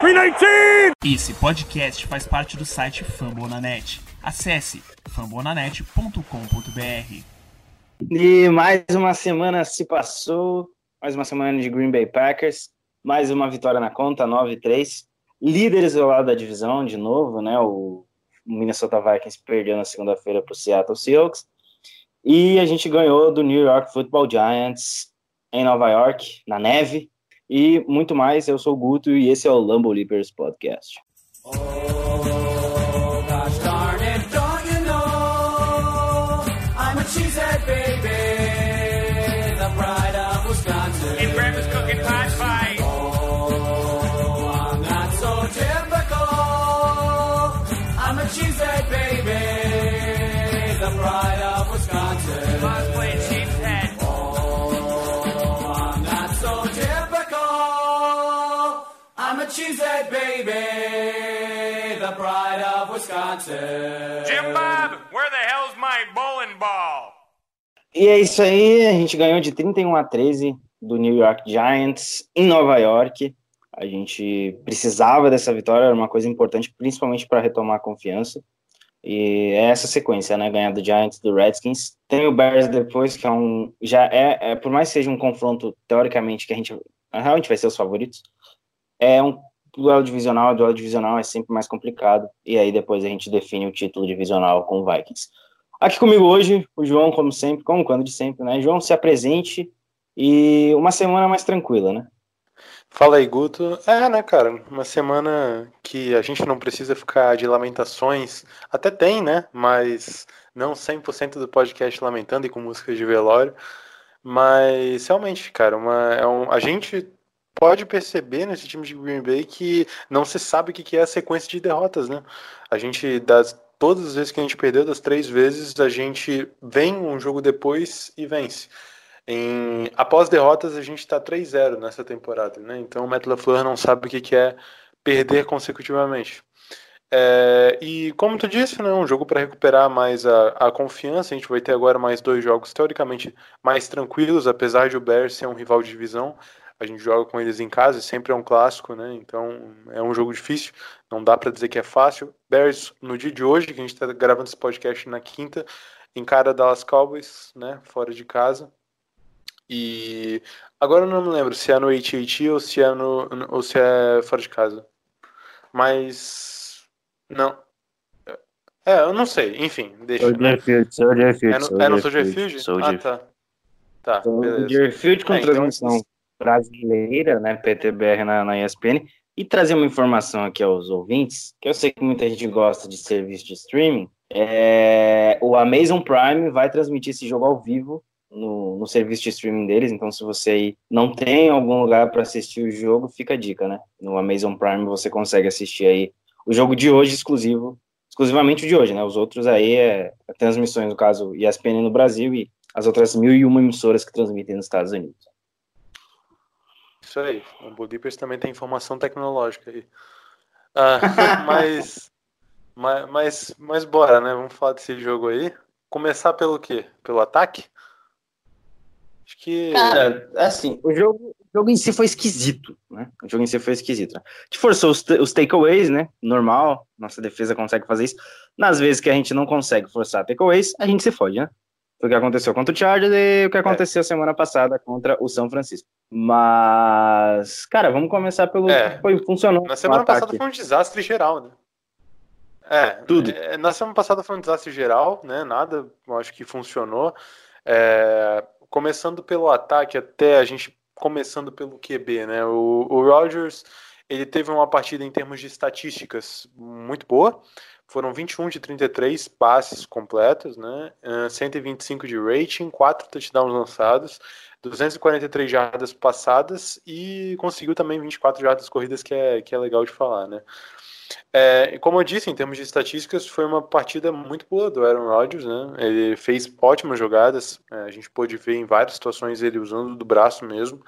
319! Esse podcast faz parte do site Fambonanet. Acesse fambonanet.com.br. E mais uma semana se passou, mais uma semana de Green Bay Packers, mais uma vitória na conta, 9-3. Líder isolado da divisão, de novo, né? O Minnesota Vikings perdeu na segunda-feira para o Seattle Seahawks. E a gente ganhou do New York Football Giants em Nova York, na neve, e muito mais. Eu sou o Guto e esse é o Lambo Leapers Podcast. Oh, I'm a cheesehead baby, the pride of Wisconsin. Jim Bob, where the hell's my bowling ball? E é isso aí, a gente ganhou de 31 a 13 do New York Giants em Nova York. A gente precisava dessa vitória, era uma coisa importante, principalmente para retomar a confiança. E é essa sequência, né? Ganhar do Giants, do Redskins. Tem o Bears depois, que é um. Já é, é por mais que seja um confronto, teoricamente, que a gente realmente vai ser os favoritos, é um duelo divisional. Duelo divisional é sempre mais complicado. E aí depois a gente define o título divisional com o Vikings. Aqui comigo hoje, o João, como sempre, como quando de sempre, né? João, se apresente e uma semana mais tranquila, né? Fala aí, Guto. É, né, cara? Uma semana que a gente não precisa ficar de lamentações. Até tem, né? Mas não 100% do podcast lamentando e com músicas de velório. Mas realmente, cara, uma, é um, a gente pode perceber nesse time de Green Bay que não se sabe o que é a sequência de derrotas, né? A gente, das, todas as vezes que a gente perdeu, das três vezes, a gente vem um jogo depois e vence. Em, após derrotas, a gente está 3-0 nessa temporada, né? Então o Matt não sabe o que é perder consecutivamente. É, e como tu disse, né, um jogo para recuperar mais a, a, confiança. A gente vai ter agora mais dois jogos teoricamente mais tranquilos, apesar de o Bears ser um rival de divisão. A gente joga com eles em casa, sempre é um clássico, né? Então é um jogo difícil, não dá para dizer que é fácil. Bears, no dia de hoje, que a gente está gravando esse podcast na quinta, encara Dallas Cowboys, né? Fora de casa. E agora eu não me lembro se é no AT&T ou se é no ou se é fora de casa. Mas não. É, eu não sei. Enfim, deixa. Soldier Field, Soldier Field. É no, é no Soldier Field? Soldier. Ah, tá. Tá, beleza. Soldier Field com É, então- transmissão brasileira, né, PTBR na, na ESPN. E trazer uma informação aqui aos ouvintes, que eu sei que muita gente gosta de serviço de streaming. É, o Amazon Prime vai transmitir esse jogo ao vivo no, no serviço de streaming deles. Então, se você não tem algum lugar para assistir o jogo, fica a dica, né? No Amazon Prime você consegue assistir aí o jogo de hoje exclusivo, exclusivamente o de hoje, né? Os outros aí é transmissões, no caso, ESPN no Brasil e as outras mil e uma emissoras que transmitem nos Estados Unidos. Isso aí. O Bolípers também tem informação tecnológica aí. Ah, mas, mas, mas, mas bora, né? Vamos falar desse jogo aí. Começar pelo quê? Pelo ataque? Acho que. Cara, assim, o jogo, o jogo em si foi esquisito, né? O jogo em si foi esquisito. A gente forçou os, os takeaways, né? Normal, nossa defesa consegue fazer isso. Nas vezes que a gente não consegue forçar takeaways, a gente se fode, né? Foi o que aconteceu contra o Chargers e o que aconteceu semana passada contra o São Francisco. Mas, cara, vamos começar pelo É. que foi, funcionou. Na semana passada foi um desastre geral, né? É, Tudo. é, na semana passada foi um desastre geral, né? Nada, eu acho que funcionou. É, começando pelo ataque, até a gente começando pelo QB, né? O, o Rodgers, ele teve uma partida em termos de estatísticas muito boa. Foram 21 de 33 passes completos, né? Eh, 125 de rating, 4 touchdowns lançados, 243 jardas passadas e conseguiu também 24 jardas corridas, que é, que é legal de falar, né? É, como eu disse, em termos de estatísticas, foi uma partida muito boa do Aaron Rodgers, né? Ele fez ótimas jogadas, é, a gente pôde ver em várias situações ele usando do braço mesmo.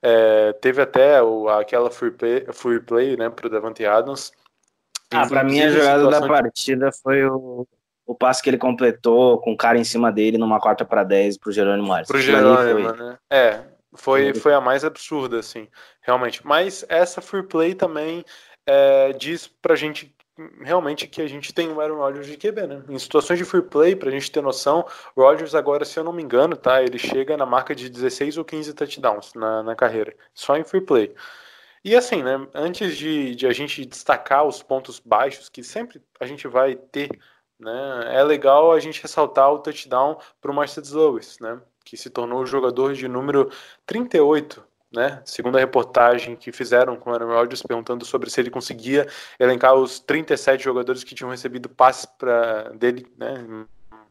É, teve até o, aquela free play, free play né, para o Davante Adams. Ah, pra mim a jogada da partida foi o, o passe que ele completou com o cara em cima dele numa quarta para 10 pro Jerônimo Marques. Pro Jerônimo, foi- né? É, foi, Foi. foi a mais absurda, assim, realmente. Mas essa free play também é, diz pra gente realmente que a gente tem o Aaron Rodgers de QB, né? Em situações de free play, pra gente ter noção, Rodgers agora, se eu não me engano, tá? Ele chega na marca de 16 ou 15 touchdowns na, na carreira, só em free play. E assim, né? Antes de, de a gente destacar os pontos baixos, que sempre a gente vai ter, né? É legal a gente ressaltar o touchdown para o Mercedes Lewis, né? Que se tornou o jogador de número 38 né? Segundo a reportagem que fizeram com o Aaron Rodgers, perguntando sobre se ele conseguia elencar os 37 jogadores que tinham recebido passes para dele, né?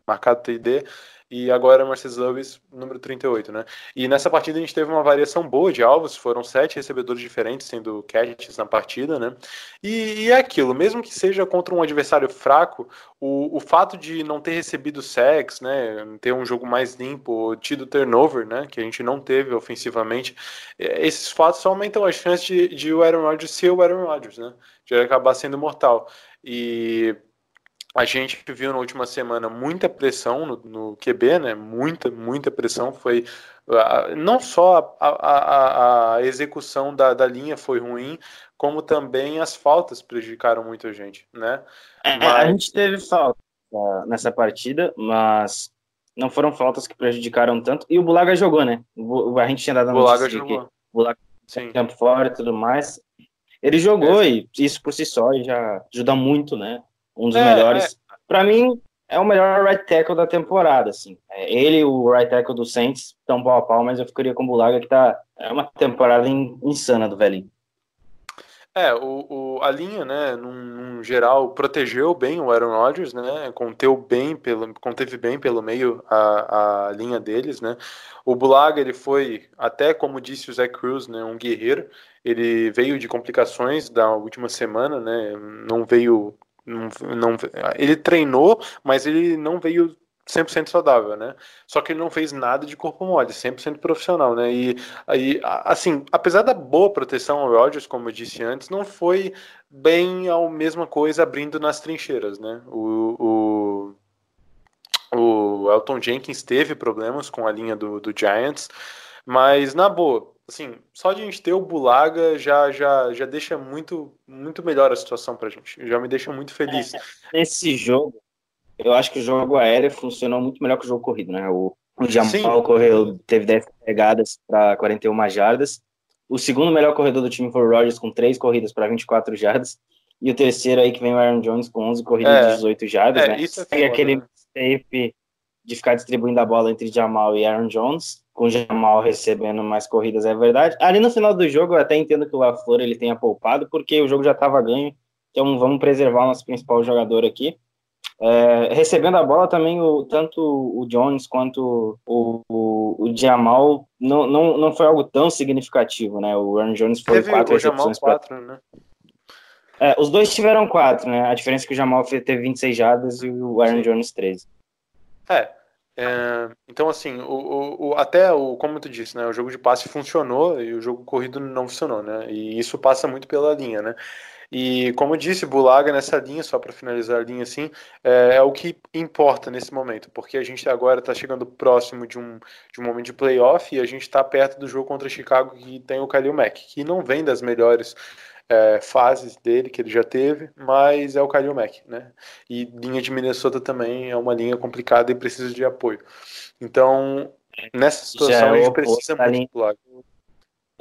Marcado TD, e agora Mercedes Lewis, número 38, né? E nessa partida a gente teve uma variação boa de alvos, foram sete recebedores diferentes sendo catches na partida, né? E, e, é aquilo, mesmo que seja contra um adversário fraco, o, o fato de não ter recebido sacks, né? Ter um jogo mais limpo, tido turnover, né? Que a gente não teve ofensivamente, é, esses fatos só aumentam as chances de, de o Aaron Rodgers ser o Aaron Rodgers, né? De acabar sendo mortal. E a gente viu na última semana muita pressão no, no QB, né? Muita, muita pressão. Foi uh, não só a, a, a execução da, da, linha foi ruim, como também as faltas prejudicaram muita gente, né? É, mas... A gente teve falta uh, nessa partida, mas não foram faltas que prejudicaram tanto. E o Bulaga jogou, né? A gente tinha dado a Bulaga jogou. Que o Bulaga Sim. campo fora e tudo mais. Ele jogou é. e isso por si só já ajuda muito, né? Um dos é, melhores. É. Para mim, é o melhor right tackle da temporada, assim. É, ele e o right tackle do Saints estão pau a pau, mas eu ficaria com o Bulaga, que tá é uma temporada insana do velhinho. É, o, o, a linha, né, num, num, geral, protegeu bem o Aaron Rodgers, né, conteu bem pelo, conteve bem pelo meio a, a linha deles, né. O Bulaga, ele foi, até como disse o Zé Cruz, né, um guerreiro, ele veio de complicações da última semana, né, não veio não, não, ele treinou, mas ele não veio 100% saudável, né? Só que ele não fez nada de corpo mole, 100% profissional, né? E aí, assim, apesar da boa proteção ao Rodgers, como eu disse antes, não foi bem a mesma coisa abrindo nas trincheiras, né? O, o, o Elton Jenkins teve problemas com a linha do, do Giants, mas na boa, assim, só de a gente ter o Bulaga já, já, já deixa muito, muito melhor a situação pra gente. Já me deixa muito feliz. É, nesse jogo, eu acho que o jogo aéreo funcionou muito melhor que o jogo corrido, né? O, o Jamal Sim. correu, teve 10 pegadas para 41 jardas. O segundo melhor corredor do time foi o Rogers, com 3 corridas para 24 jardas. E o terceiro aí que vem o Aaron Jones com 11 corridas é, de 18 jardas, é, né? Isso é e aquele né? De ficar distribuindo a bola entre Jamal e Aaron Jones com o Jamal recebendo mais corridas, é verdade. Ali no final do jogo, eu até entendo que o LaFleur ele tenha poupado, porque o jogo já estava ganho, então vamos preservar o nosso principal jogador aqui. É, recebendo a bola também, o, tanto o Jones quanto o, o, o Jamal não, não, não foi algo tão significativo, né? O Aaron Jones foi Teve quatro recepções. Quatro, pra... né? É, os dois tiveram quatro, né? A diferença é que o Jamal teve 26 jardas e o Aaron Sim. Jones 13. É, é, então, assim, o, o, até o, como tu disse, né, o jogo de passe funcionou e o jogo corrido não funcionou, né? E isso passa muito pela linha, né? E como eu disse, Bulaga nessa linha, só para finalizar a linha assim, é, é, o que importa nesse momento, porque a gente agora está chegando próximo de um, de um momento de playoff e a gente está perto do jogo contra Chicago que tem o Khalil Mack, que não vem das melhores é, fases dele que ele já teve, mas é o Khalil Mack, né? E linha de Minnesota também é uma linha complicada e precisa de apoio. Então, nessa situação, é a gente precisa muito linha, do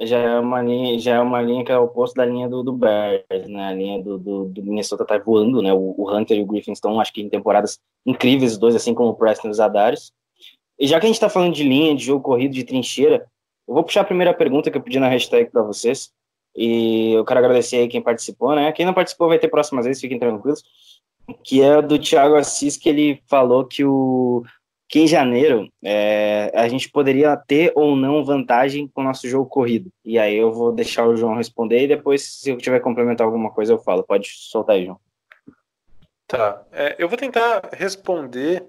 Já é, uma linha, já é uma linha que é o oposto da linha do, do Bears, né? A linha do, do, do Minnesota tá voando, né? O, o, Hunter e o Griffin estão, acho que em temporadas incríveis, os dois, assim como o Preston e os Adares. E já que a gente tá falando de linha, de jogo corrido, de trincheira, eu vou puxar a primeira pergunta que eu pedi na hashtag para vocês. E eu quero agradecer aí quem participou, né? Quem não participou vai ter próximas vezes, fiquem tranquilos. Que é do Thiago Assis, que ele falou que o que em janeiro é, a gente poderia ter ou não vantagem com o nosso jogo corrido. E aí eu vou deixar o João responder e depois, se eu tiver complementar alguma coisa, eu falo. Pode soltar aí, João. Tá. É, eu vou tentar responder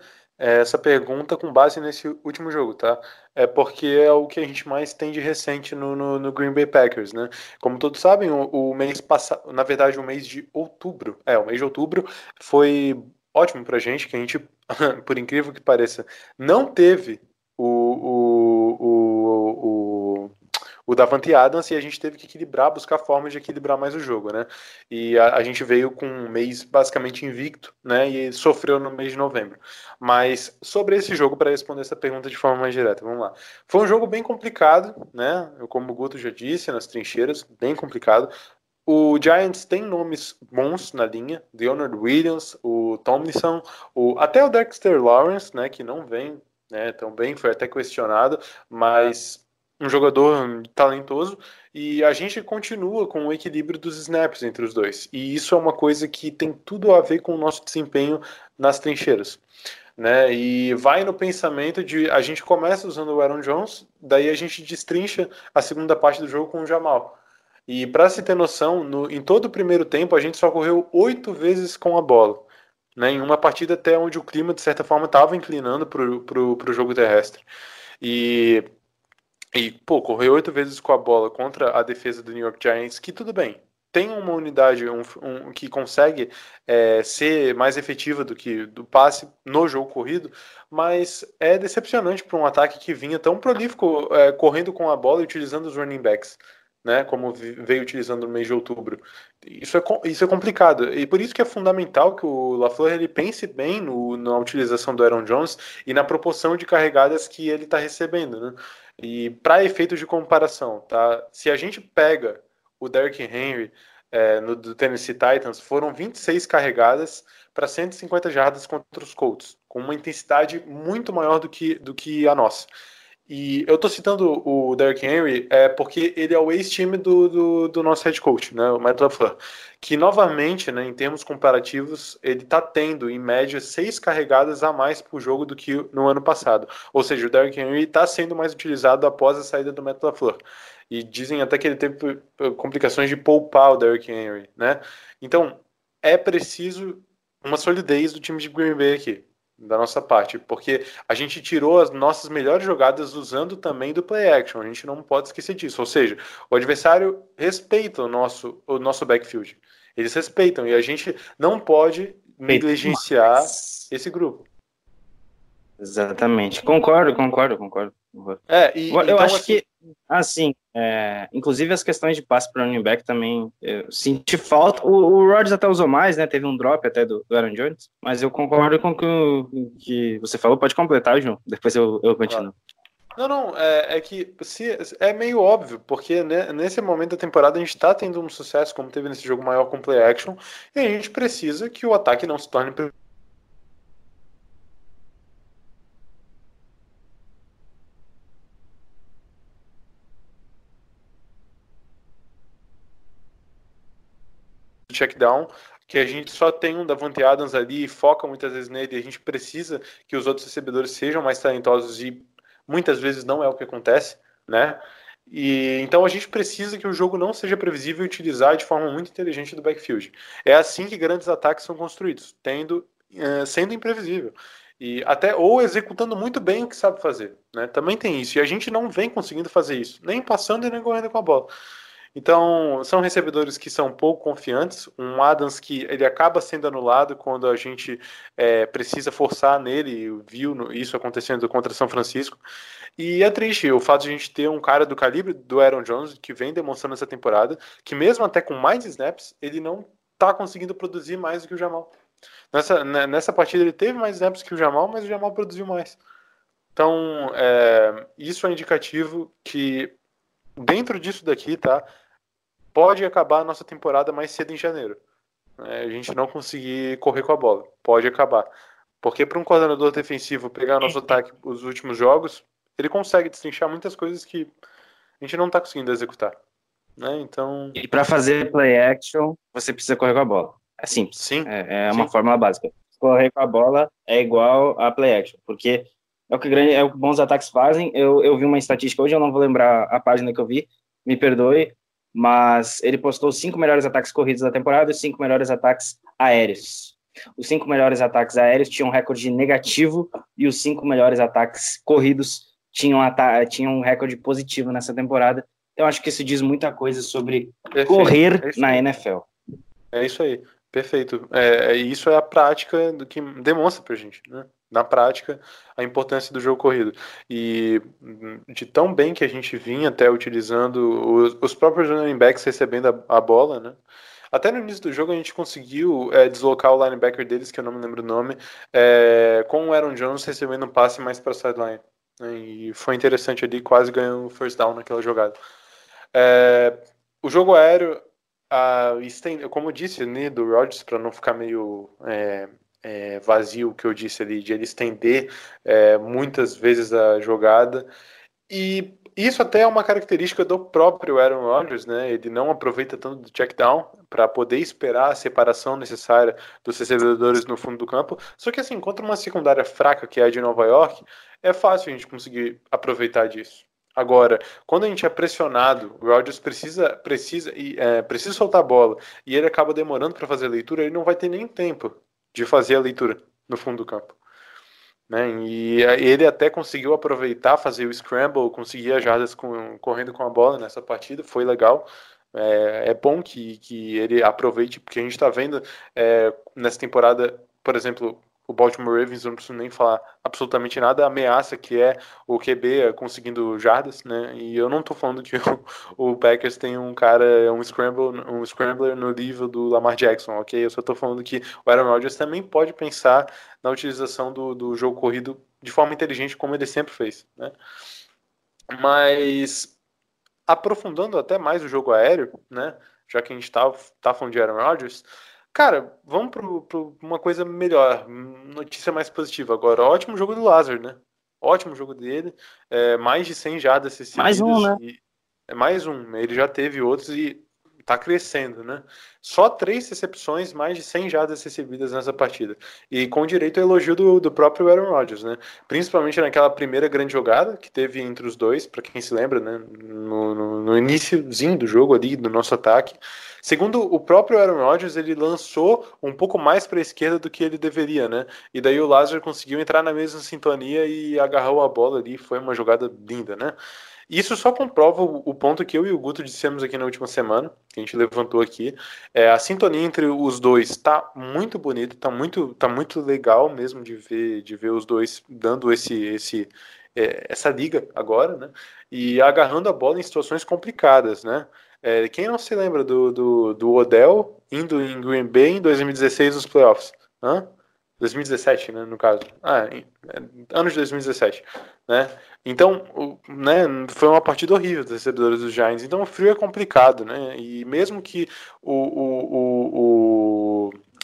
essa pergunta com base nesse último jogo, tá? É porque é o que a gente mais tem de recente no, no, no Green Bay Packers, né? Como todos sabem, o, o mês passado, na verdade, o mês de outubro, é, o mês de outubro foi ótimo pra gente, que a gente, por incrível que pareça, não teve o, o, o, Davante Adams e a gente teve que equilibrar, buscar formas de equilibrar mais o jogo, né? E a, a, gente veio com um mês basicamente invicto, né? E sofreu no mês de novembro. Mas sobre esse jogo, para responder essa pergunta de forma mais direta, vamos lá. Foi um jogo bem complicado, né? Como o Guto já disse, nas trincheiras, bem complicado. O Giants tem nomes bons na linha, Leonard Williams, o Tomlinson, o, até o Dexter Lawrence, né, que não vem né, tão bem, foi até questionado, mas um jogador talentoso e a gente continua com o equilíbrio dos snaps entre os dois. E isso é uma coisa que tem tudo a ver com o nosso desempenho nas trincheiras. Né? E vai no pensamento de a gente começa usando o Aaron Jones, daí a gente destrincha a segunda parte do jogo com o Jamal. E para se ter noção, no, em todo o primeiro tempo a gente só correu oito vezes com a bola. Né, em uma partida até onde o clima, de certa forma, estava inclinando para o jogo terrestre. E, e, pô, correr oito vezes com a bola contra a defesa do New York Giants, que tudo bem, tem uma unidade um, um, que consegue é, ser mais efetiva do que do passe no jogo corrido, mas é decepcionante para um ataque que vinha tão prolífico é, correndo com a bola e utilizando os running backs né, como veio utilizando no mês de outubro. Isso é, isso é complicado, e por isso que é fundamental que o LaFleur ele pense bem no, na utilização do Aaron Jones e na proporção de carregadas que ele está recebendo. Né? E para efeitos de comparação, tá? se a gente pega o Derrick Henry é, no do Tennessee Titans, foram 26 carregadas para 150 jardas contra os Colts, com uma intensidade muito maior do que, do que a nossa. E eu tô citando o Derrick Henry é, porque ele é o ex-time do, do, do, nosso head coach, né, o Matt LaFleur, que novamente, né, em termos comparativos, ele tá tendo, em média, seis carregadas a mais por jogo do que no ano passado. Ou seja, o Derrick Henry está sendo mais utilizado após a saída do Matt LaFleur. E dizem até que ele teve eh, complicações de poupar o Derrick Henry, né? Então, é preciso uma solidez do time de Green Bay aqui da nossa parte, porque a gente tirou as nossas melhores jogadas usando também do play action, a gente não pode esquecer disso, ou seja, o adversário respeita o nosso, o nosso backfield, eles respeitam, e a gente não pode negligenciar esse grupo. Exatamente, concordo, concordo, concordo. É, e, eu então, acho assim, que, assim, é, inclusive as questões de passe para running back também, eu senti falta. O, o Rodgers até usou mais, né? Teve um drop até do, do Aaron Jones, mas eu concordo com o que, que você falou. Pode completar, João, depois eu, eu continuo. Não, não, é, é, que se, é meio óbvio, porque né, nesse momento da temporada a gente está tendo um sucesso, como teve nesse jogo maior com play action, e a gente precisa que o ataque não se torne check down, que a gente só tem um Davante Adams ali e foca muitas vezes nele, a gente precisa que os outros recebedores sejam mais talentosos e muitas vezes não é o que acontece, né? E então a gente precisa que o jogo não seja previsível e utilizar de forma muito inteligente do backfield. É assim que grandes ataques são construídos, tendo uh, sendo imprevisível e até ou executando muito bem o que sabe fazer, né? Também tem isso e a gente não vem conseguindo fazer isso, nem passando e nem correndo com a bola. Então, são recebedores que são pouco confiantes. Um Adams que ele acaba sendo anulado quando a gente é, precisa forçar nele, viu isso acontecendo contra São Francisco. E é triste o fato de a gente ter um cara do calibre do Aaron Jones, que vem demonstrando essa temporada, que mesmo até com mais snaps, ele não está conseguindo produzir mais do que o Jamal. Nessa, né, nessa partida ele teve mais snaps que o Jamal, mas o Jamal produziu mais. Então, é, isso é indicativo que dentro disso daqui, tá? Pode acabar a nossa temporada mais cedo em janeiro. É, a gente não conseguir correr com a bola. Pode acabar. Porque para um coordenador defensivo pegar nosso ataque os últimos jogos, ele consegue destrinchar muitas coisas que a gente não está conseguindo executar. Né? Então... E para fazer play action, você precisa correr com a bola. É simples. Sim. É, é uma Sim. fórmula básica. Correr com a bola é igual a play action, porque é o que, grande, é o que bons ataques fazem. Eu, eu vi uma estatística hoje, eu não vou lembrar a página que eu vi, me perdoe, mas ele postou os cinco melhores ataques corridos da temporada e os cinco melhores ataques aéreos. Os cinco melhores ataques aéreos tinham um recorde negativo e os cinco melhores ataques corridos tinham, tinham um recorde positivo nessa temporada. Então, acho que isso diz muita coisa sobre Perfeito. correr é na NFL. É isso aí, perfeito. É, é, isso é a prática do que demonstra pra gente, né? Na prática a importância do jogo corrido. E de tão bem que a gente vinha até utilizando os, os próprios running backs recebendo a, a, bola, né? Até no início do jogo a gente conseguiu é, deslocar o linebacker deles, que eu não me lembro o nome, é, com o Aaron Jones recebendo um passe mais para sideline. Né? E foi interessante ali, quase ganhou o first down naquela jogada. É, o jogo aéreo, a, como eu disse né, do Rodgers, para não ficar meio é, vazio que eu disse ali, de ele estender é, muitas vezes a jogada. E isso até é uma característica do próprio Aaron Rodgers, né? Ele não aproveita tanto do check down para poder esperar a separação necessária dos recebedores no fundo do campo. Só que assim, contra uma secundária fraca que é a de Nova York, é fácil a gente conseguir aproveitar disso. Agora, quando a gente é pressionado, o Rodgers precisa precisa é, precisa soltar a bola e ele acaba demorando para fazer a leitura, ele não vai ter nem tempo de fazer a leitura no fundo do campo. Né? E ele até conseguiu aproveitar, fazer o scramble, conseguir as jardas com, correndo com a bola nessa partida, foi legal. É, é bom que, que ele aproveite, porque a gente está vendo é, nessa temporada, por exemplo, o Baltimore Ravens, não preciso nem falar absolutamente nada, a ameaça que é o QB conseguindo jardas, né? E eu não estou falando que o, o, Packers tem um cara, um scramble, um scrambler no nível do Lamar Jackson, ok? Eu só estou falando que o Aaron Rodgers também pode pensar na utilização do, do jogo corrido de forma inteligente, como ele sempre fez, né? Mas aprofundando até mais o jogo aéreo, né? Já que a gente está tá falando de Aaron Rodgers, Cara, vamos para uma coisa melhor, notícia mais positiva agora. Ótimo jogo do Lázaro, né? Ótimo jogo dele, é, mais de 100 jardas acessíveis. Mais um, né? é mais um, ele já teve outros e tá crescendo, né? Só três recepções, mais de 100 jardas recebidas nessa partida. E com direito ao elogio do, do próprio Aaron Rodgers, né? Principalmente naquela primeira grande jogada que teve entre os dois, para quem se lembra, né? No, no, no iníciozinho do jogo ali, do nosso ataque. Segundo o próprio Aaron Rodgers, ele lançou um pouco mais para a esquerda do que ele deveria, né? E daí o Lázaro conseguiu entrar na mesma sintonia e agarrou a bola ali. Foi uma jogada linda, né? Isso só comprova o ponto que eu e o Guto dissemos aqui na última semana, que a gente levantou aqui. É, a sintonia entre os dois está muito bonita, está muito, tá muito legal mesmo de ver, de ver os dois dando esse, esse, é, essa liga agora, né? E agarrando a bola em situações complicadas, né? É, quem não se lembra do, do, do Odell indo em Green Bay em 2016 nos playoffs? Hã? 2017, né, no caso. Ah, é, anos de 2017, né? Então, né, foi uma partida horrível dos recebedores dos Giants. Então, o frio é complicado, né? E mesmo que o, o, o, o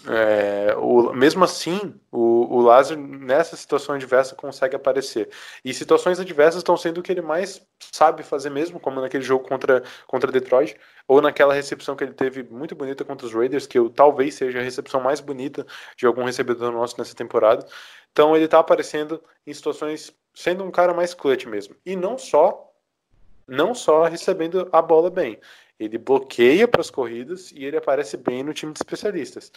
é, o, mesmo assim, o, o Lázaro, nessa situação adversa, consegue aparecer. E situações adversas estão sendo o que ele mais sabe fazer mesmo, como naquele jogo contra, contra Detroit, ou naquela recepção que ele teve muito bonita contra os Raiders, que eu, talvez seja a recepção mais bonita de algum recebedor nosso nessa temporada. Então ele está aparecendo em situações sendo um cara mais clutch mesmo. E não só não só recebendo a bola bem. Ele bloqueia para as corridas e ele aparece bem no time de especialistas.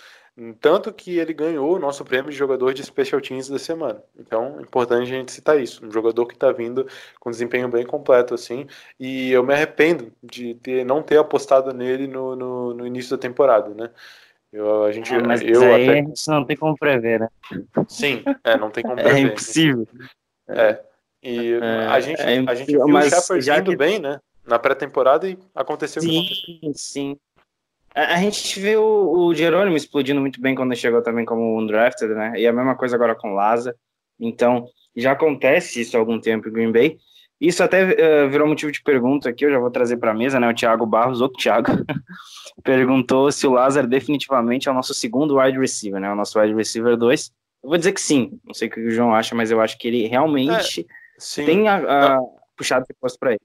Tanto que ele ganhou o nosso prêmio de jogador de special teams da semana. Então, é importante a gente citar isso. Um jogador que está vindo com desempenho bem completo, assim. E eu me arrependo de ter, não ter apostado nele no, no, no início da temporada, né? Eu, a gente, é, mas eu aí até... não tem como prever, né? Sim, é, não tem como é prever. É impossível. É. E é, a gente, é a gente viu o Shepard indo que... bem, né? Na pré-temporada e aconteceu sim, aconteceu. Sim, a, a gente viu o Jerônimo explodindo muito bem quando chegou também como undrafted, né? E a mesma coisa agora com Laza. Então, já acontece isso há algum tempo em Green Bay. Isso até uh, virou motivo de pergunta aqui, eu já vou trazer para a mesa, né? O Thiago Barros, outro Thiago, perguntou se o Lázaro definitivamente é o nosso segundo wide receiver, né? O nosso wide receiver 2. Eu vou dizer que sim, não sei o que o João acha, mas eu acho que ele realmente é, tem a, a puxado posto para ele.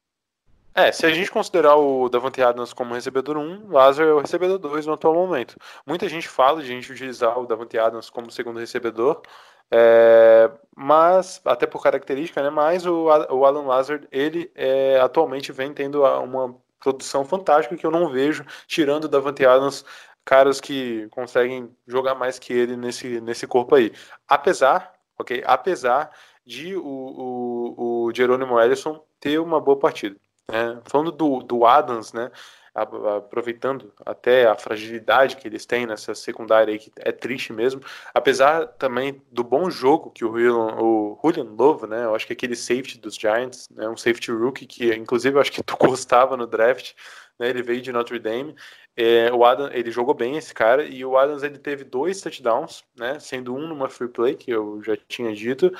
É, se a gente considerar o Davante Adams como recebedor 1, Lázaro é o recebedor 2 no atual momento. Muita gente fala de a gente utilizar o Davante Adams como segundo recebedor, é, mas, até por característica, né, mas o, o Alan Lazard, ele é, atualmente vem tendo uma produção fantástica que eu não vejo, tirando o Davante Adams, caras que conseguem jogar mais que ele nesse, nesse corpo aí. Apesar, ok, apesar de o, o, o Jerônimo Ellison ter uma boa partida. É, falando do, do Adams, né? aproveitando até a fragilidade que eles têm nessa secundária aí, que é triste mesmo, apesar também do bom jogo que o Julian, o Julian Love, né, eu acho que aquele safety dos Giants, né, um safety rookie que inclusive eu acho que tu gostava no draft, né, ele veio de Notre Dame, é, o Adam, ele jogou bem esse cara, e o Adams ele teve dois touchdowns, né, sendo um numa free play, que eu já tinha dito,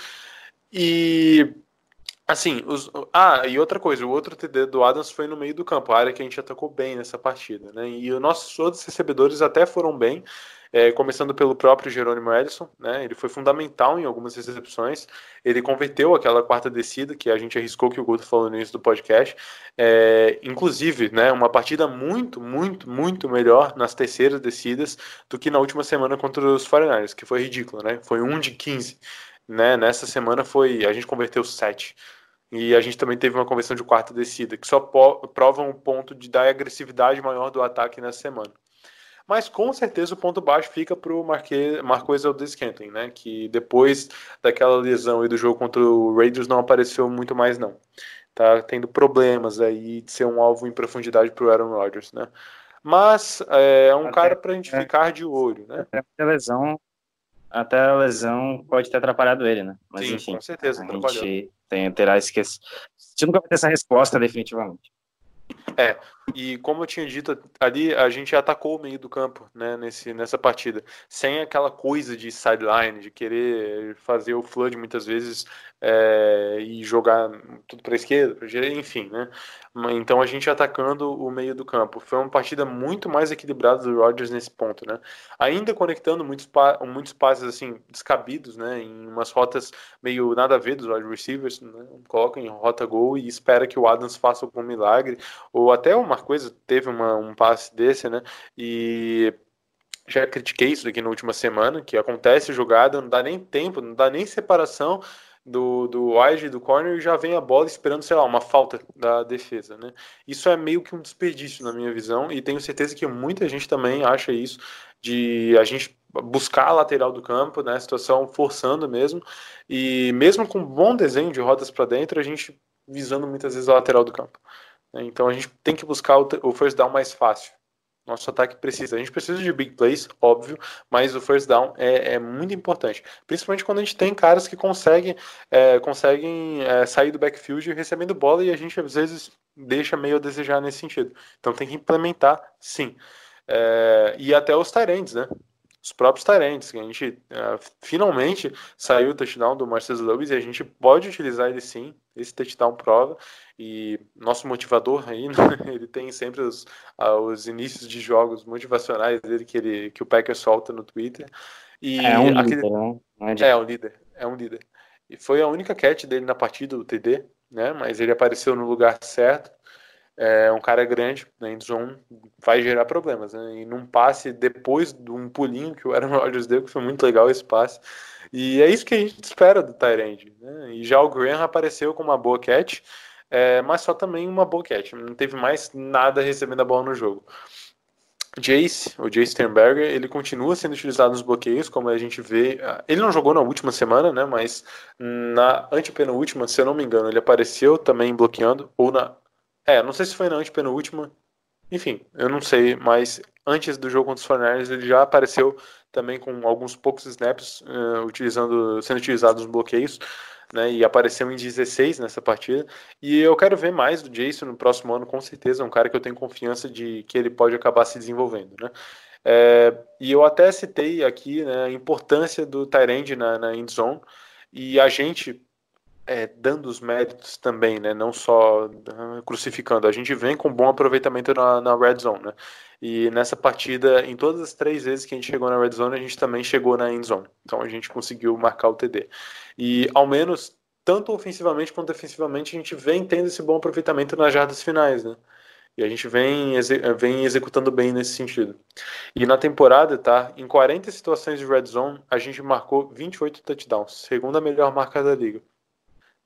e Assim, os, ah, e outra coisa, o outro TD do Adams foi no meio do campo, a área que a gente atacou bem nessa partida, né? E os nossos outros recebedores até foram bem, é, começando pelo próprio Jerônimo Edson, né? Ele foi fundamental em algumas recepções, ele converteu aquela quarta descida que a gente arriscou que o Guto falou no início do podcast, é, inclusive, né? Uma partida muito, muito, muito melhor nas terceiras descidas do que na última semana contra os 49ers, que foi ridículo, né? Foi um de 15. Né, nessa semana foi a gente converteu 7. E a gente também teve uma conversão de quarta descida, que só prova um ponto de dar agressividade maior do ataque nessa semana. Mas com certeza o ponto baixo fica para o Marquês Aldez-Scantling, né? Que depois daquela lesão e do jogo contra o Raiders não apareceu muito mais não. Tá tendo problemas aí de ser um alvo em profundidade para o Aaron Rodgers, né? Mas é um até, cara para a gente é, ficar de olho, né? Até a lesão, até a lesão pode ter atrapalhado ele, né? Mas Sim, enfim, com certeza a gente tem, terá esquecido. A gente nunca vai ter essa resposta definitivamente. É, e como eu tinha dito ali, a gente atacou o meio do campo, né, nesse, nessa partida, sem aquela coisa de sideline, de querer fazer o flood muitas vezes é, e jogar tudo para esquerda, para direita, enfim, né? Então a gente atacando o meio do campo. Foi uma partida muito mais equilibrada do Rodgers nesse ponto, né? Ainda conectando muitos, muitos passes assim descabidos, né? Em umas rotas meio nada a ver dos wide receivers, né? coloca em rota gol e espera que o Adams faça algum milagre, ou até uma coisa teve uma, um passe desse, né? E já critiquei isso aqui na última semana, que acontece jogada, não dá nem tempo, não dá nem separação do, do wide do corner e já vem a bola esperando, sei lá, uma falta da defesa, né? Isso é meio que um desperdício na minha visão e tenho certeza que muita gente também acha isso de a gente buscar a lateral do campo, né? Situação forçando mesmo e mesmo com um bom desenho de rodas para dentro, a gente visando muitas vezes a lateral do campo. Né? Então a gente tem que buscar o first down mais fácil. Nosso ataque precisa. A gente precisa de big plays, óbvio, mas o first down é, é muito importante. Principalmente quando a gente tem caras que conseguem, é, conseguem é, sair do backfield recebendo bola e a gente às vezes deixa meio a desejar nesse sentido. Então tem que implementar, sim. É, e até os Tyrants, né? Os próprios Tyrants, que a gente uh, finalmente saiu o touchdown do Marcelo Lewis e a gente pode utilizar ele sim, esse touchdown prova. E nosso motivador aí, né? ele tem sempre os, uh, os inícios de jogos motivacionais dele que, ele, que o Packer solta no Twitter. E é um aquele... líder, né? É, é um líder, é um líder. E foi a única catch dele na partida, o TD, né? Mas ele apareceu no lugar certo. É um cara grande, na né? vai gerar problemas, né? E num passe depois de um pulinho que o Aaron Rodgers deu, que foi muito legal esse passe. E é isso que a gente espera do Tyrande, né? E já o Graham apareceu com uma boa catch, é, mas só também uma boa catch. Não teve mais nada recebendo a bola no jogo. Jace, o Jace Sternberger, ele continua sendo utilizado nos bloqueios, como a gente vê. Ele não jogou na última semana, né? Mas na antepenúltima, se eu não me engano, ele apareceu também bloqueando, ou na. É, não sei se foi na antepenúltima. Enfim, eu não sei, mas antes do jogo contra os Forners ele já apareceu também com alguns poucos snaps uh, utilizando, sendo utilizado nos bloqueios né, e apareceu em 16 nessa partida. E eu quero ver mais do Jason no próximo ano, com certeza. É um cara que eu tenho confiança de que ele pode acabar se desenvolvendo. Né? É, e eu até citei aqui né, a importância do Tyrande na, na end zone. E a gente, é, dando os méritos também, né? Não só uh, crucificando. A gente vem com bom aproveitamento na, na red zone, né? E nessa partida, em todas as três vezes que a gente chegou na red zone, a gente também chegou na end zone. Então a gente conseguiu marcar o TD. E ao menos, tanto ofensivamente quanto defensivamente, a gente vem tendo esse bom aproveitamento nas jardas finais, né? E a gente vem, vem executando bem nesse sentido. E na temporada, tá? Em 40 situações de red zone, a gente marcou 28 touchdowns, segunda melhor marca da liga.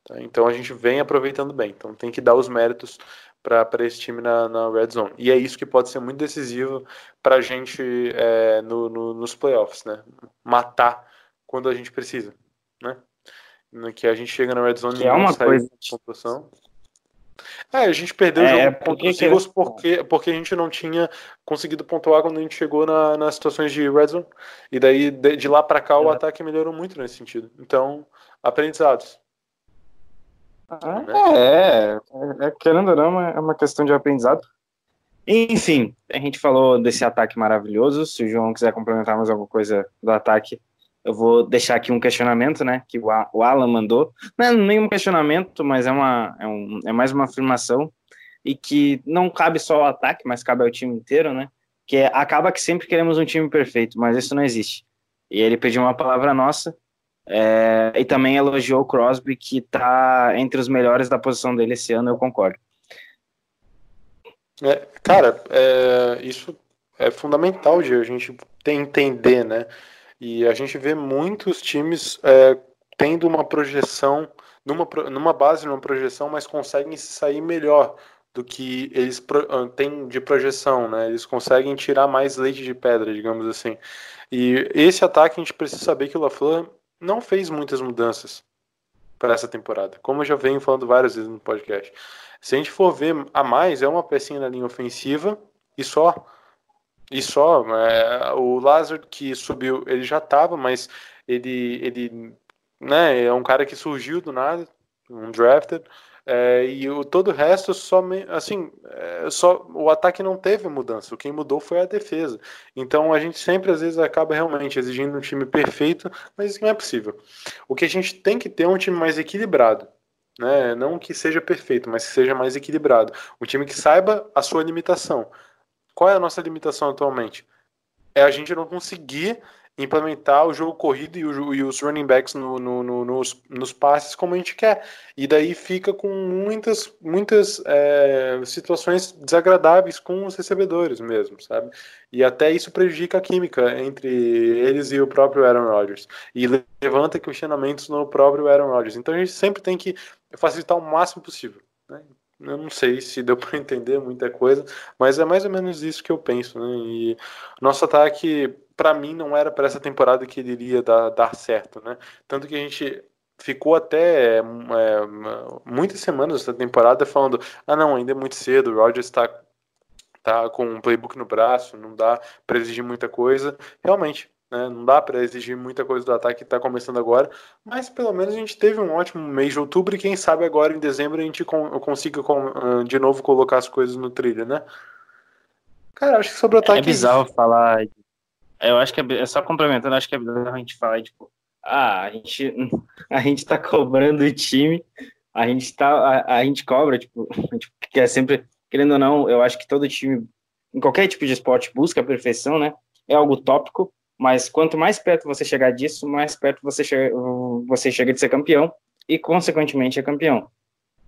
Tá? Então a gente vem aproveitando bem. Então tem que dar os méritos para esse time na, na, red zone. E é isso que pode ser muito decisivo para a gente é, no, no, nos playoffs, né? Matar quando a gente precisa, né? Que a gente chega na red zone e é uma coisa. pontuação. É, a gente perdeu é, o jogo porque, que... porque, porque a gente não tinha conseguido pontuar quando a gente chegou na, nas situações de red zone. E daí, de, de lá para cá, o é. ataque melhorou muito nesse sentido. Então, aprendizados. É, é, é, querendo ou não, é uma questão de aprendizado. Enfim, a gente falou desse ataque maravilhoso. Se o João quiser complementar mais alguma coisa do ataque, eu vou deixar aqui um questionamento, né? Que o Alan mandou. Não é nenhum questionamento, mas é, uma, é, um, é mais uma afirmação. E que não cabe só ao ataque, mas cabe ao time inteiro, né? Que é, acaba que sempre queremos um time perfeito, mas isso não existe. E ele pediu uma palavra nossa. É, e também elogiou o Crosby, que está entre os melhores da posição dele esse ano, eu concordo. É, cara, é, isso é fundamental de a gente entender, né? E a gente vê muitos times é, tendo uma projeção, numa, numa base, numa projeção, mas conseguem se sair melhor do que eles pro, ah, têm de projeção, né? Eles conseguem tirar mais leite de pedra, digamos assim. E esse ataque a gente precisa saber que o LaFleur não fez muitas mudanças para essa temporada, como eu já venho falando várias vezes no podcast. Se a gente for ver a mais, é uma pecinha na linha ofensiva e só. E só, é, o Lázaro que subiu, ele já estava, mas ele, ele né, é um cara que surgiu do nada, um drafted, é, e o, todo o resto só assim, é, só o ataque não teve mudança. O que mudou foi a defesa. Então a gente sempre às vezes acaba realmente exigindo um time perfeito, mas isso não é possível. O que a gente tem que ter é um time mais equilibrado. Né? Não que seja perfeito, mas que seja mais equilibrado. Um time que saiba a sua limitação. Qual é a nossa limitação atualmente? É a gente não conseguir implementar o jogo corrido e, o, e os running backs no, no, no, nos, nos, passes como a gente quer. E daí fica com muitas, muitas é, situações desagradáveis com os recebedores mesmo, sabe? E até isso prejudica a química entre eles e o próprio Aaron Rodgers. E levanta questionamentos no próprio Aaron Rodgers. Então a gente sempre tem que facilitar o máximo possível. Né? Eu não sei se deu para entender muita coisa, mas é mais ou menos isso que eu penso. Né? E nosso ataque, para mim, não era para essa temporada que ele iria dar, dar certo. Né? Tanto que a gente ficou até é, muitas semanas essa temporada falando: ah, não, ainda é muito cedo, o Rogers está tá com um playbook no braço, não dá para exigir muita coisa. Realmente, né? Não dá para exigir muita coisa do ataque que está começando agora, mas pelo menos a gente teve um ótimo mês de outubro e quem sabe agora em dezembro a gente consiga de novo colocar as coisas no trilho, né? Cara, acho que sobre o ataque. É bizarro falar. Eu acho que é, é só complementando, acho que é bizarro a gente falar, tipo, ah, a gente, a gente tá cobrando o time, a gente tá, a, a gente cobra, tipo, tipo, que é sempre, querendo ou não, eu acho que todo time, em qualquer tipo de esporte, busca a perfeição, né? É algo tópico, mas quanto mais perto você chegar disso, mais perto você chega, você chega de ser campeão e, consequentemente, é campeão.